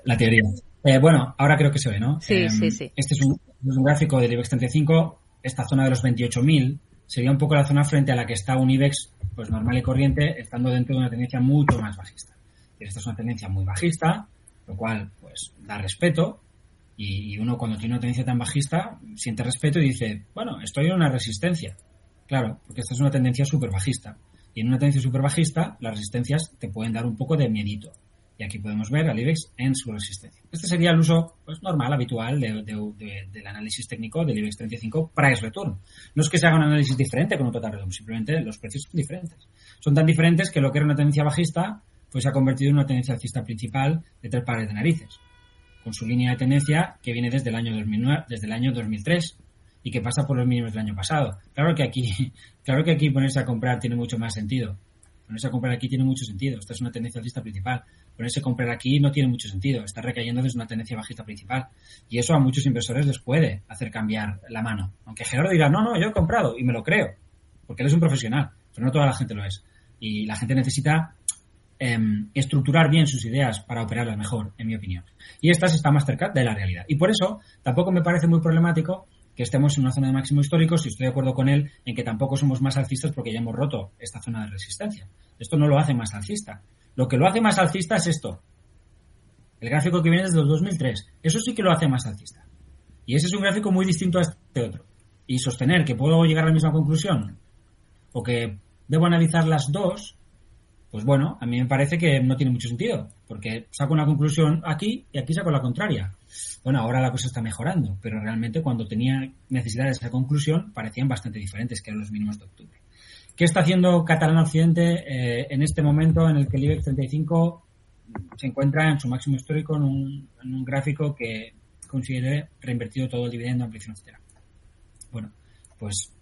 la teoría. Eh, bueno, ahora creo que se ve, ¿no? Sí, Em, sí, sí. Este es un, es un gráfico del IBEX 35. Esta zona de los 28.000 sería un poco la zona frente a la que está un IBEX pues normal y corriente, estando dentro de una tendencia mucho más bajista. Esta es una tendencia muy bajista, lo cual pues da respeto. Y, y uno cuando tiene una tendencia tan bajista siente respeto y dice, bueno, estoy en una resistencia. Claro, porque esta es una tendencia súper bajista. Y en una tendencia súper bajista, las resistencias te pueden dar un poco de miedito. Y aquí podemos ver al IBEX en su resistencia. Este sería el uso pues, normal, habitual de- de- de- del análisis técnico del IBEX 35 price return. No es que se haga un análisis diferente con un total return, simplemente los precios son diferentes. Son tan diferentes que lo que era una tendencia bajista pues se ha convertido en una tendencia alcista principal de tres pares de narices con su línea de tendencia que viene desde el año 2009, desde el año 2003 y que pasa por los mínimos del año pasado. Claro que aquí, claro que aquí ponerse a comprar tiene mucho más sentido. Ponerse a comprar aquí tiene mucho sentido. Esta es una tendencia alcista principal. Ponerse a comprar aquí no tiene mucho sentido. Está recayendo desde una tendencia bajista principal. Y eso a muchos inversores les puede hacer cambiar la mano. Aunque Gerardo dirá, no, no, yo he comprado y me lo creo. Porque él es un profesional. Pero no toda la gente lo es. Y la gente necesita em, estructurar bien sus ideas para operarlas mejor, en mi opinión. Y estas están más cerca de la realidad. Y por eso tampoco me parece muy problemático que estemos en una zona de máximo histórico si estoy de acuerdo con él en que tampoco somos más alcistas porque ya hemos roto esta zona de resistencia. Esto no lo hace más alcista. Lo que lo hace más alcista es esto. El gráfico que viene desde el 2003. Eso sí que lo hace más alcista. Y ese es un gráfico muy distinto a este otro. Y sostener que puedo llegar a la misma conclusión o que debo analizar las dos, pues bueno, a mí me parece que no tiene mucho sentido, porque saco una conclusión aquí y aquí saco la contraria. Bueno, ahora la cosa está mejorando, pero realmente cuando tenía necesidad de esa conclusión parecían bastante diferentes que eran los mínimos de octubre. ¿Qué está haciendo Catalán Occidente eh, en este momento en el que el IBEX 35 se encuentra en su máximo histórico en un, en un gráfico que considere reinvertido todo el dividendo, ampliación, etcétera? Bueno, pues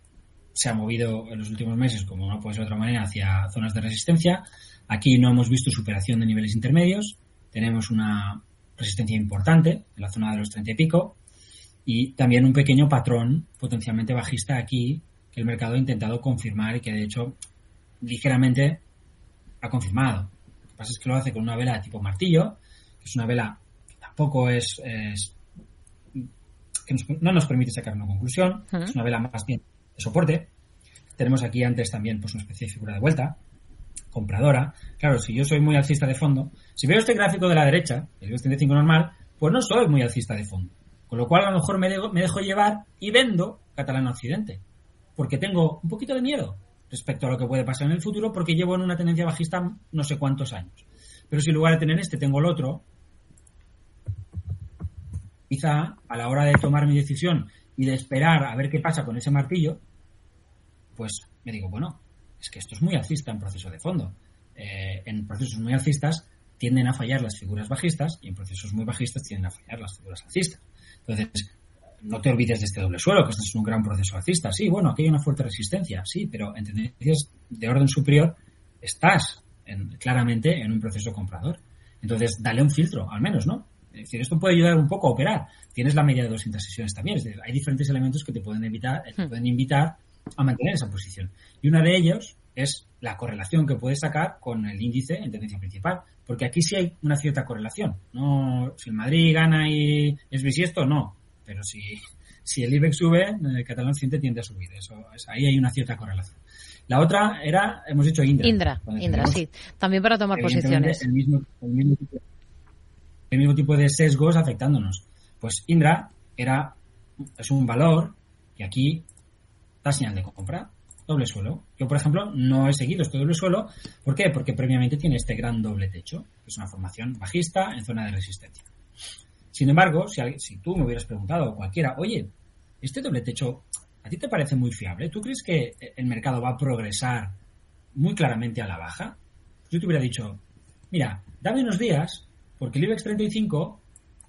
se ha movido en los últimos meses, como no puede ser de otra manera, hacia zonas de resistencia. Aquí no hemos visto superación de niveles intermedios. Tenemos una resistencia importante en la zona de los 30 y pico. Y también un pequeño patrón potencialmente bajista aquí que el mercado ha intentado confirmar y que de hecho ligeramente ha confirmado. Lo que pasa es que lo hace con una vela de tipo martillo, que es una vela que tampoco es, es- que nos- no nos permite sacar una conclusión, es una vela más bien soporte. Tenemos aquí antes también pues una especie de figura de vuelta, compradora. Claro, si yo soy muy alcista de fondo, si veo este gráfico de la derecha, el IBEX 35 normal, pues no soy muy alcista de fondo. Con lo cual a lo mejor me dejo, me dejo llevar y vendo Catalán Occidente. Porque tengo un poquito de miedo respecto a lo que puede pasar en el futuro porque llevo en una tendencia bajista no sé cuántos años. Pero si en lugar de tener este tengo el otro, quizá a la hora de tomar mi decisión y de esperar a ver qué pasa con ese martillo, pues me digo, bueno, es que esto es muy alcista en proceso de fondo. Eh, en procesos muy alcistas tienden a fallar las figuras bajistas y en procesos muy bajistas tienden a fallar las figuras alcistas. Entonces, no te olvides de este doble suelo, que este es un gran proceso alcista. Sí, bueno, aquí hay una fuerte resistencia, sí, pero en tendencias de orden superior estás en- claramente en un proceso comprador. Entonces, dale un filtro, al menos, ¿no? Es decir, esto puede ayudar un poco a operar. Tienes la media de 200 sesiones también. Es decir, hay diferentes elementos que te pueden evitar, te pueden invitar a mantener esa posición. Y una de ellos es la correlación que puedes sacar con el índice en tendencia principal. Porque aquí sí hay una cierta correlación. No, si el Madrid gana y es bisiesto, no. Pero si, si el IBEX sube, el catalán occidente tiende a subir. Eso, es- ahí hay una cierta correlación. La otra era, hemos dicho Indra. Indra, Indra, sí. También para tomar posiciones. El mismo, el, mismo tipo, el mismo tipo de sesgos afectándonos. Pues Indra era, es un valor que aquí da señal de compra, doble suelo. Yo, por ejemplo, no he seguido este doble suelo. ¿Por qué? Porque previamente tiene este gran doble techo, que es una formación bajista en zona de resistencia. Sin embargo, si, tú me hubieras preguntado, o cualquiera, oye, este doble techo, ¿a ti te parece muy fiable? ¿Tú crees que el mercado va a progresar muy claramente a la baja? Yo te hubiera dicho, mira, dame unos días, porque el IBEX 35,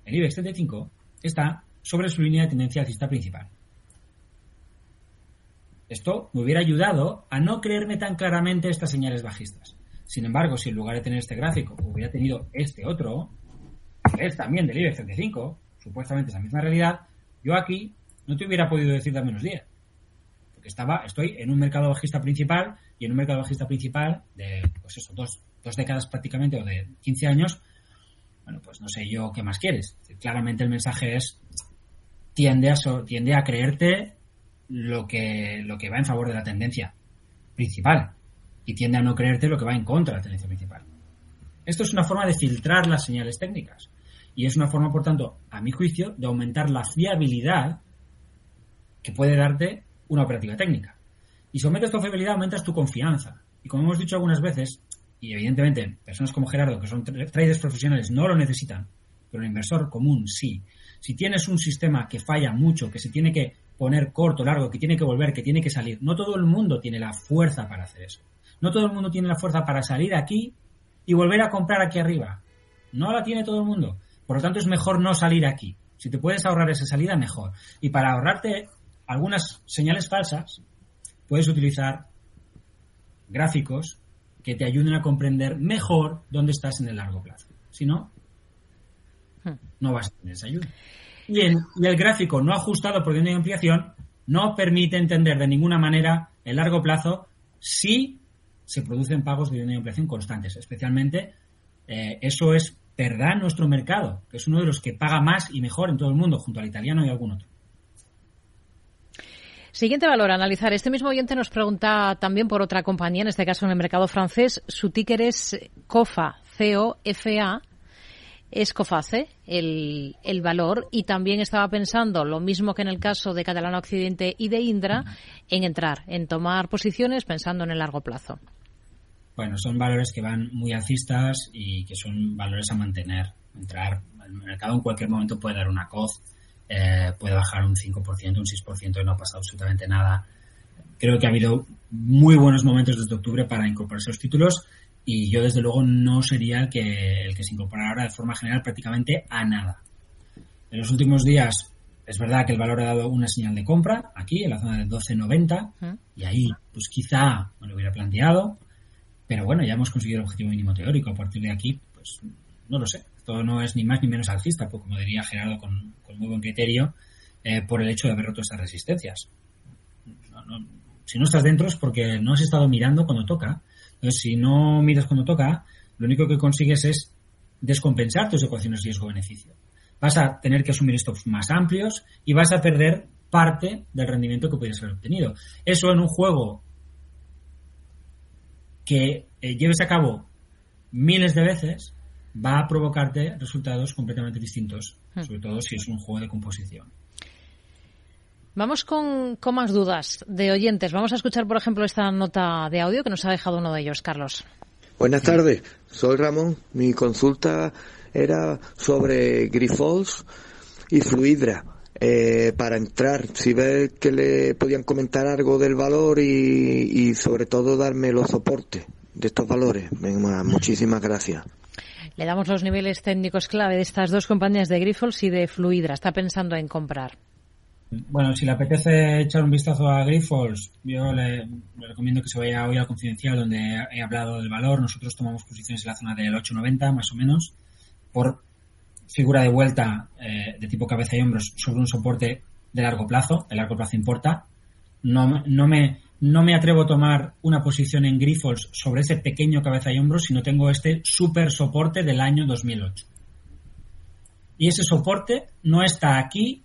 el IBEX 35 está sobre su línea de tendencia alcista principal. Esto me hubiera ayudado a no creerme tan claramente estas señales bajistas. Sin embargo, si en lugar de tener este gráfico hubiera tenido este otro, es también del IBEX 35, supuestamente esa misma realidad, yo aquí no te hubiera podido decir dame unos días. Porque estaba, estoy en un mercado bajista principal y en un mercado bajista principal de, pues eso, dos, dos décadas prácticamente o de 15 años, bueno, pues no sé yo qué más quieres. Claramente el mensaje es, tiende a, tiende a creerte lo que, lo que va en favor de la tendencia principal y tiende a no creerte lo que va en contra de la tendencia principal. Esto es una forma de filtrar las señales técnicas y es una forma, por tanto, a mi juicio, de aumentar la fiabilidad que puede darte una operativa técnica. Y si aumentas tu fiabilidad, aumentas tu confianza. Y como hemos dicho algunas veces, y evidentemente personas como Gerardo, que son traders profesionales, no lo necesitan, pero el inversor común sí. Si tienes un sistema que falla mucho, que se tiene que poner corto, largo, que tiene que volver, que tiene que salir, no todo el mundo tiene la fuerza para hacer eso. No todo el mundo tiene la fuerza para salir aquí y volver a comprar aquí arriba. No la tiene todo el mundo. Por lo tanto, es mejor no salir aquí. Si te puedes ahorrar esa salida, mejor. Y para ahorrarte algunas señales falsas, puedes utilizar gráficos que te ayuden a comprender mejor dónde estás en el largo plazo. Si no, hmm. no vas a tener esa Y, el gráfico no ajustado por de ampliación no permite entender de ninguna manera el largo plazo si se producen pagos de dividendo de ampliación constantes. Especialmente, eh, eso es verdad nuestro mercado, que es uno de los que paga más y mejor en todo el mundo, junto al italiano y algún otro. Siguiente valor a analizar. Este mismo oyente nos pregunta también por otra compañía, en este caso en el mercado francés. Su ticker es COFA, C-O-F-A. Es COFACE el, el valor y también estaba pensando, lo mismo que en el caso de Catalana Occidente y de Indra, en entrar, en tomar posiciones pensando en el largo plazo. Bueno, son valores que van muy alcistas y que son valores a mantener. Entrar, el mercado en cualquier momento puede dar una coz eh, puede bajar un 5%, un 6% y no ha pasado absolutamente nada. Creo que ha habido muy buenos momentos desde octubre para incorporar esos títulos y yo desde luego no sería el que, el que se incorpora ahora de forma general prácticamente a nada. En los últimos días es verdad que el valor ha dado una señal de compra aquí en la zona de 12.90 y ahí pues quizá me lo hubiera planteado, pero bueno, ya hemos conseguido el objetivo mínimo teórico. A partir de aquí, pues no lo sé no es ni más ni menos alcista, pues, como diría Gerardo con, muy buen criterio, eh, por el hecho de haber roto estas resistencias. si no estás dentro es porque no has estado mirando cuando toca. Entonces, si no miras cuando toca, lo único que consigues es descompensar tus ecuaciones riesgo-beneficio. Vas a tener que asumir stops más amplios y vas a perder parte del rendimiento que pudieras haber obtenido. Eso en un juego que eh, lleves a cabo miles de veces va a provocarte resultados completamente distintos, hmm. sobre todo si es un juego de composición. Vamos con, más dudas de oyentes. Vamos a escuchar, por ejemplo, esta nota de audio que nos ha dejado uno de ellos, Carlos. Buenas tardes, soy Ramón. Mi consulta era sobre Grifols y Fluidra. Eh, para entrar, si ve que le podían comentar algo del valor y, y sobre todo darme los soportes de estos valores. Venga, muchísimas gracias. Le damos los niveles técnicos clave de estas dos compañías de Grifols y de Fluidra. Está pensando en comprar. Bueno, si le apetece echar un vistazo a Grifols, yo le, recomiendo que se vaya hoy al Confidencial, donde he hablado del valor. Nosotros tomamos posiciones en la zona del 8,90 más o menos, por figura de vuelta eh, de tipo cabeza y hombros sobre un soporte de largo plazo. El largo plazo importa. No, no me no me atrevo a tomar una posición en Grifols sobre ese pequeño cabeza y hombro si no tengo este super soporte del año 2008. Y ese soporte no está aquí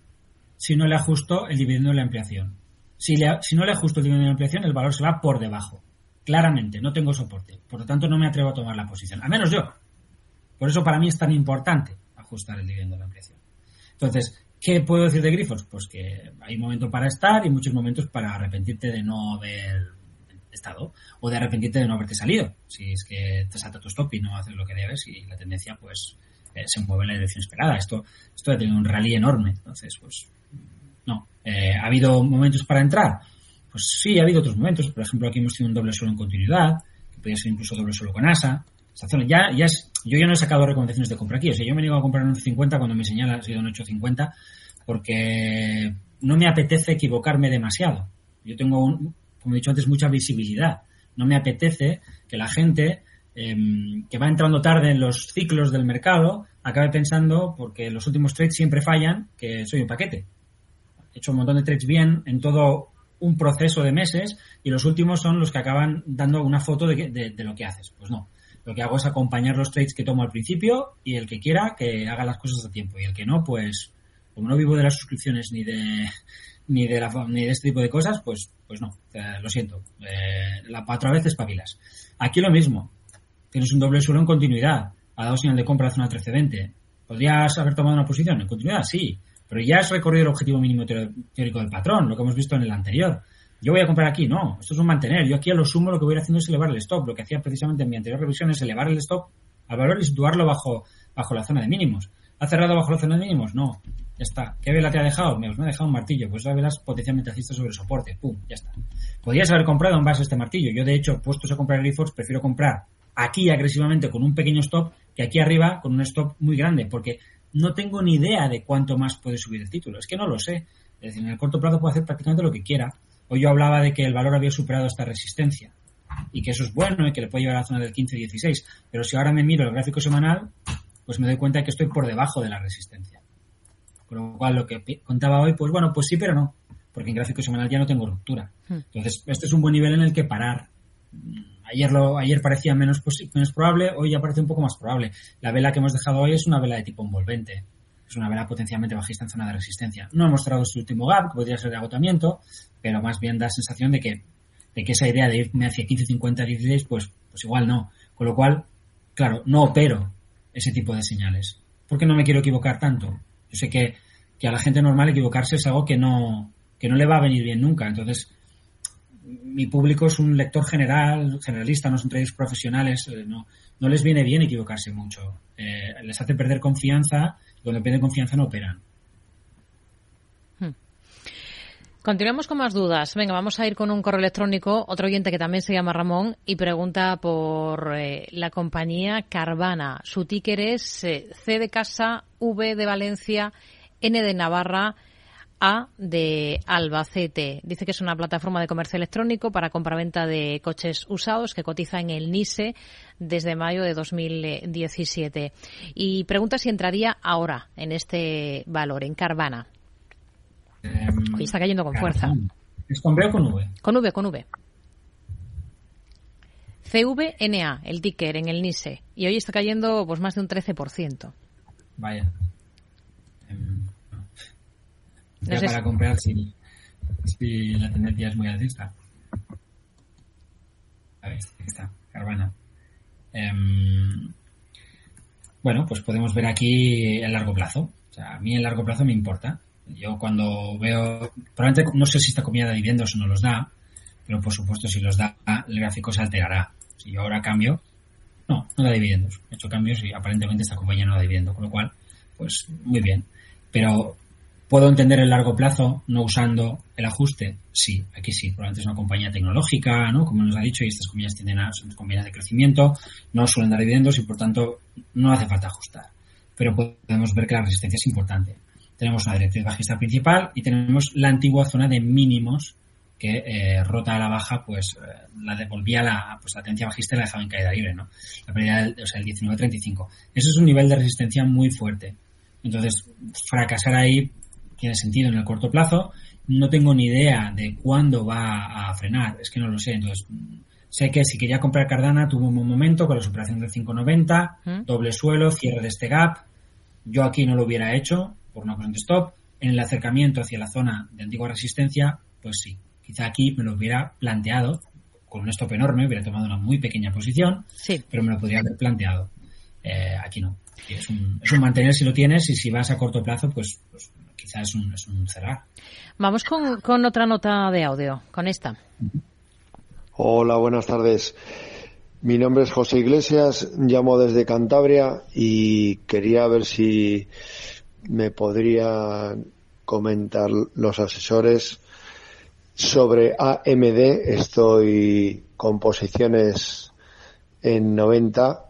si no le ajusto el dividendo de la ampliación. Si, si no le ajusto el dividendo de la ampliación, el valor se va por debajo. Claramente, no tengo soporte. Por lo tanto, no me atrevo a tomar la posición. A menos yo. Por eso para mí es tan importante ajustar el dividendo de la ampliación. Entonces, ¿Qué puedo decir de Grifos? Pues que hay momentos para estar y muchos momentos para arrepentirte de no haber estado o de arrepentirte de no haberte salido. Si es que te salta tu stop y no haces lo que debes y la tendencia pues se mueve en la dirección esperada. Esto, esto ha tenido un rally enorme. Entonces, pues no. Eh, ¿Ha habido momentos para entrar? Pues sí, ha habido otros momentos. Por ejemplo, aquí hemos tenido un doble solo en continuidad, que podría ser incluso doble solo con ASA. Esta ya, ya es, yo ya no he sacado recomendaciones de compra aquí. O sea, yo me niego a comprar en 8.50 cuando mi señal ha sido en 8.50 porque no me apetece equivocarme demasiado. Yo tengo, como he dicho antes, mucha visibilidad. No me apetece que la gente em, que va entrando tarde en los ciclos del mercado, acabe pensando, porque los últimos trades siempre fallan, que soy un paquete. He hecho un montón de trades bien en todo un proceso de meses y los últimos son los que acaban dando una foto de, de, lo que haces. Pues no. Lo que hago es acompañar los trades que tomo al principio y el que quiera que haga las cosas a tiempo y el que no, pues como no vivo de las suscripciones ni de ni de, la, ni de este tipo de cosas, pues pues no, lo siento. Eh, la otra vez espabilas. Aquí lo mismo. Tienes un doble suelo en continuidad. Ha dado señal de compra a zona 1320. ¿Podrías haber tomado una posición en continuidad? Sí. Pero ya has recorrido el objetivo mínimo teórico del patrón, lo que hemos visto en el anterior. Yo voy a comprar aquí, no. Esto es un mantener. Yo aquí a lo sumo lo que voy a ir haciendo es elevar el stop. Lo que hacía precisamente en mi anterior revisión es elevar el stop al valor y situarlo bajo, bajo la zona de mínimos. ¿Ha cerrado bajo la zona de mínimos? No. Ya está. ¿Qué vela te ha dejado? Me, ha dejado un martillo. Pues la vela es potencialmente alcista sobre soporte. Pum, ya está. Podrías haber comprado en base a este martillo. Yo, de hecho, puestos a comprar Reforce, prefiero comprar aquí agresivamente con un pequeño stop que aquí arriba con un stop muy grande. Porque no tengo ni idea de cuánto más puede subir el título. Es que no lo sé. Es decir, en el corto plazo puedo hacer prácticamente lo que quiera. Hoy yo hablaba de que el valor había superado esta resistencia y que eso es bueno y que le puede llevar a la zona del 15-16. Pero si ahora me miro el gráfico semanal, pues me doy cuenta de que estoy por debajo de la resistencia. Con lo cual, lo que contaba hoy, pues bueno, pues sí, pero no. Porque en gráfico semanal ya no tengo ruptura. Hmm. Entonces, este es un buen nivel en el que parar. Ayer, lo, ayer parecía menos, menos probable, hoy ya parece un poco más probable. La vela que hemos dejado hoy es una vela de tipo envolvente. Es una vela potencialmente bajista en zona de resistencia. No ha mostrado su último gap, que podría ser de agotamiento, pero más bien da sensación de que, de que esa idea de irme hacia 15, 50, 16, pues, pues igual no. Con lo cual, claro, no opero ese tipo de señales. Porque no me quiero equivocar tanto. Yo sé que, que a la gente normal equivocarse es algo que no, que no le va a venir bien nunca. Entonces, mi público es un lector general, generalista, no son traders profesionales, eh, no, no les viene bien equivocarse mucho. Eh, les hace perder confianza, cuando pierden confianza no operan. Hmm. Continuamos con más dudas. Venga, vamos a ir con un correo electrónico. Otro oyente que también se llama Ramón y pregunta por eh, la compañía Carvana. Su ticker es C de casa, V de Valencia, N de Navarra, a de Albacete. Dice que es una plataforma de comercio electrónico para compraventa de coches usados que cotiza en el NISE desde mayo de 2017. Y pregunta si entraría ahora en este valor, en Carvana. Em, Hoy está cayendo con fuerza. ¿Es con B o con V? Con V, con V. CVNA, el ticker en el NISE. Y hoy está cayendo pues más de un 13%. Vaya. Em, ya para comprar si, la tendencia es muy alcista. A ver, aquí está, Carvana. Em, bueno, pues podemos ver aquí el largo plazo. O sea, a mí el largo plazo me importa. Yo cuando veo, probablemente no sé si esta comida de dividendos o no los da, pero por supuesto si los da, el gráfico se alterará. Si yo ahora cambio, no, no da dividendos. He hecho cambios y aparentemente esta compañía no da dividendos, con lo cual, pues muy bien. Pero ¿Puedo entender el largo plazo no usando el ajuste? Sí, aquí sí. Probablemente es una compañía tecnológica, ¿no? Como nos ha dicho, y estas compañías tienden a, son compañías de crecimiento, no suelen dar dividendos y por tanto no hace falta ajustar. Pero podemos ver que la resistencia es importante. Tenemos una directriz bajista principal y tenemos la antigua zona de mínimos que eh, rota a la baja, pues eh, la devolvía la, pues, bajista y la dejaba en caída libre, ¿no? La pérdida del, o sea, el 19.35. Eso es un nivel de resistencia muy fuerte. Entonces, fracasar ahí tiene sentido en el corto plazo. No tengo ni idea de cuándo va a frenar, es que no lo sé. Entonces, sé que si quería comprar Cardana tuvo un buen momento con la superación del 590, ¿Mm? doble suelo, cierre de este gap. Yo aquí no lo hubiera hecho por una cuestión de stop. En el acercamiento hacia la zona de antigua resistencia, pues sí. Quizá aquí me lo hubiera planteado con un stop enorme, hubiera tomado una muy pequeña posición, sí. pero me lo podría haber planteado. Eh, aquí no. Es un, es un, mantener si lo tienes y si vas a corto plazo, pues, pues quizás es un, es un cerrar. Vamos con, con otra nota de audio, con esta. Hola, buenas tardes. Mi nombre es José Iglesias, llamo desde Cantabria y quería ver si me podría comentar los asesores sobre AMD. Estoy con posiciones en 90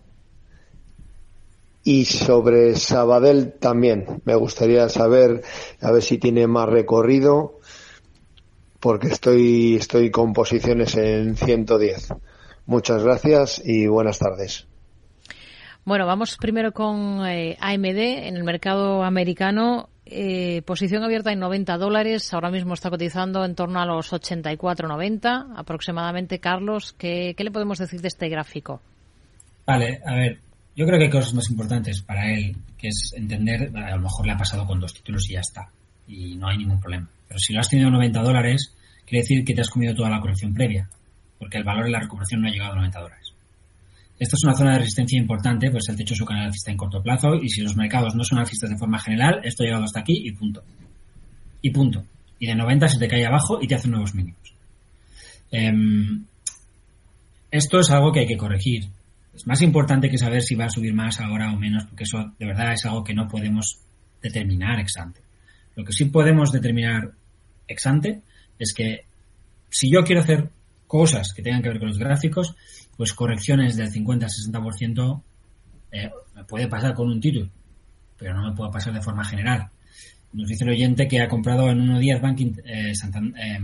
y sobre Sabadell también. Me gustaría saber, a ver si tiene más recorrido, porque estoy, estoy con posiciones en 110. Muchas gracias y buenas tardes. Bueno, vamos primero con eh, AMD en el mercado americano. Eh, posición abierta en 90 dólares. Ahora mismo está cotizando en torno a los 84,90 aproximadamente. Carlos, ¿qué, ¿qué le podemos decir de este gráfico? Vale, a ver, yo creo que hay cosas más importantes para él, que es entender, a lo mejor le ha pasado con dos títulos y ya está, y no hay ningún problema. Pero si lo has tenido 90 dólares, quiere decir que te has comido toda la corrección previa, porque el valor de la recuperación no ha llegado a 90 dólares. Esta es una zona de resistencia importante, pues el techo de su canal alcista en corto plazo, y si los mercados no son alcistas de forma general, esto ha llegado hasta aquí y punto. Y punto. Y de 90 se te cae abajo y te hace nuevos mínimos. Em, esto es algo que hay que corregir. Es más importante que saber si va a subir más ahora o menos, porque eso de verdad es algo que no podemos determinar ex ante. Lo que sí podemos determinar ex ante es que si yo quiero hacer cosas que tengan que ver con los gráficos, pues correcciones del 50-60% eh, me puede pasar con un título, pero no me puede pasar de forma general. Nos dice el oyente que ha comprado en 1.10 Banking eh, eh,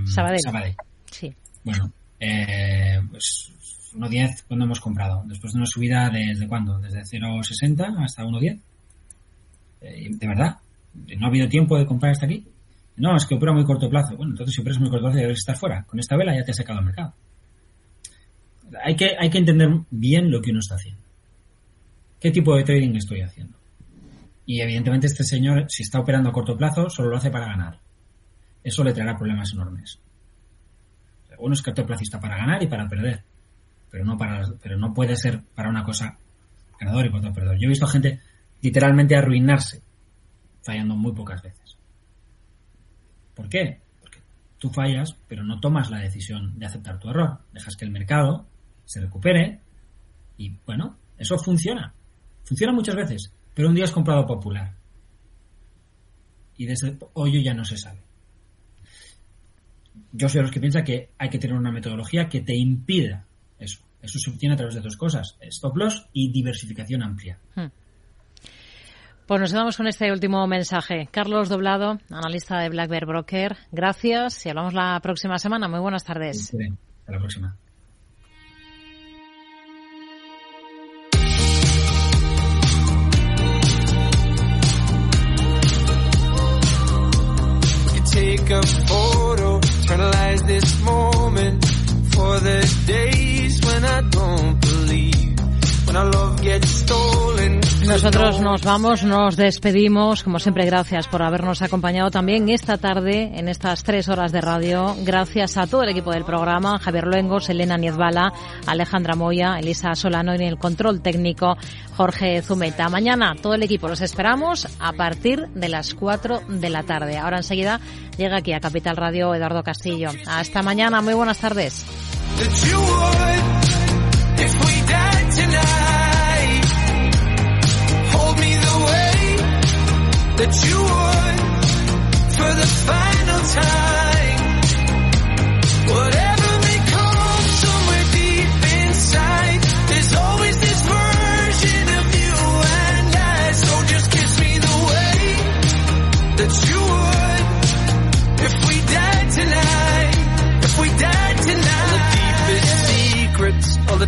Sabadell. Sí. Bueno, eh, pues 1.10 cuando hemos comprado, después de una subida desde cuándo, desde 0.60 hasta 1.10. Eh, de verdad, no ha habido tiempo de comprar hasta aquí. No, es que opera muy corto plazo. Bueno, entonces si operas muy corto plazo debes estar fuera. Con esta vela ya te has sacado al mercado. Hay que, hay que entender bien lo que uno está haciendo. ¿Qué tipo de trading estoy haciendo? Y evidentemente este señor, si está operando a corto plazo, solo lo hace para ganar. Eso le traerá problemas enormes. Uno es cortoplacista para ganar y para perder pero no para pero no puede ser para una cosa ganador y para otra perdedor. Yo he visto gente literalmente arruinarse fallando muy pocas veces. ¿Por qué? Porque tú fallas, pero no tomas la decisión de aceptar tu error. Dejas que el mercado se recupere y bueno, eso funciona. Funciona muchas veces, pero un día es comprado popular. Y desde hoyo ya no se sabe. Yo soy de los que piensa que hay que tener una metodología que te impida eso. Eso se obtiene a través de dos cosas, stop loss y diversificación amplia. Hmm. Pues nos quedamos con este último mensaje. Carlos Doblado, analista de Black Bear Broker, gracias y hablamos la próxima semana. Muy buenas tardes. Hasta la próxima. Nosotros nos vamos, nos despedimos. Como siempre, gracias por habernos acompañado también esta tarde en estas tres horas de radio. Gracias a todo el equipo del programa, Javier Luengos, Elena Niezbala, Alejandra Moya, Elisa Solano y en el control técnico, Jorge Zumeta. Mañana todo el equipo los esperamos a partir de las cuatro de la tarde. Ahora enseguida llega aquí a Capital Radio Eduardo Castillo. Hasta mañana, muy buenas tardes. That you would for the final time.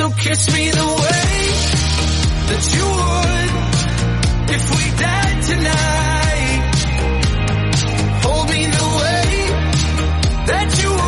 So kiss me the way that you would if we died tonight. Hold me the way that you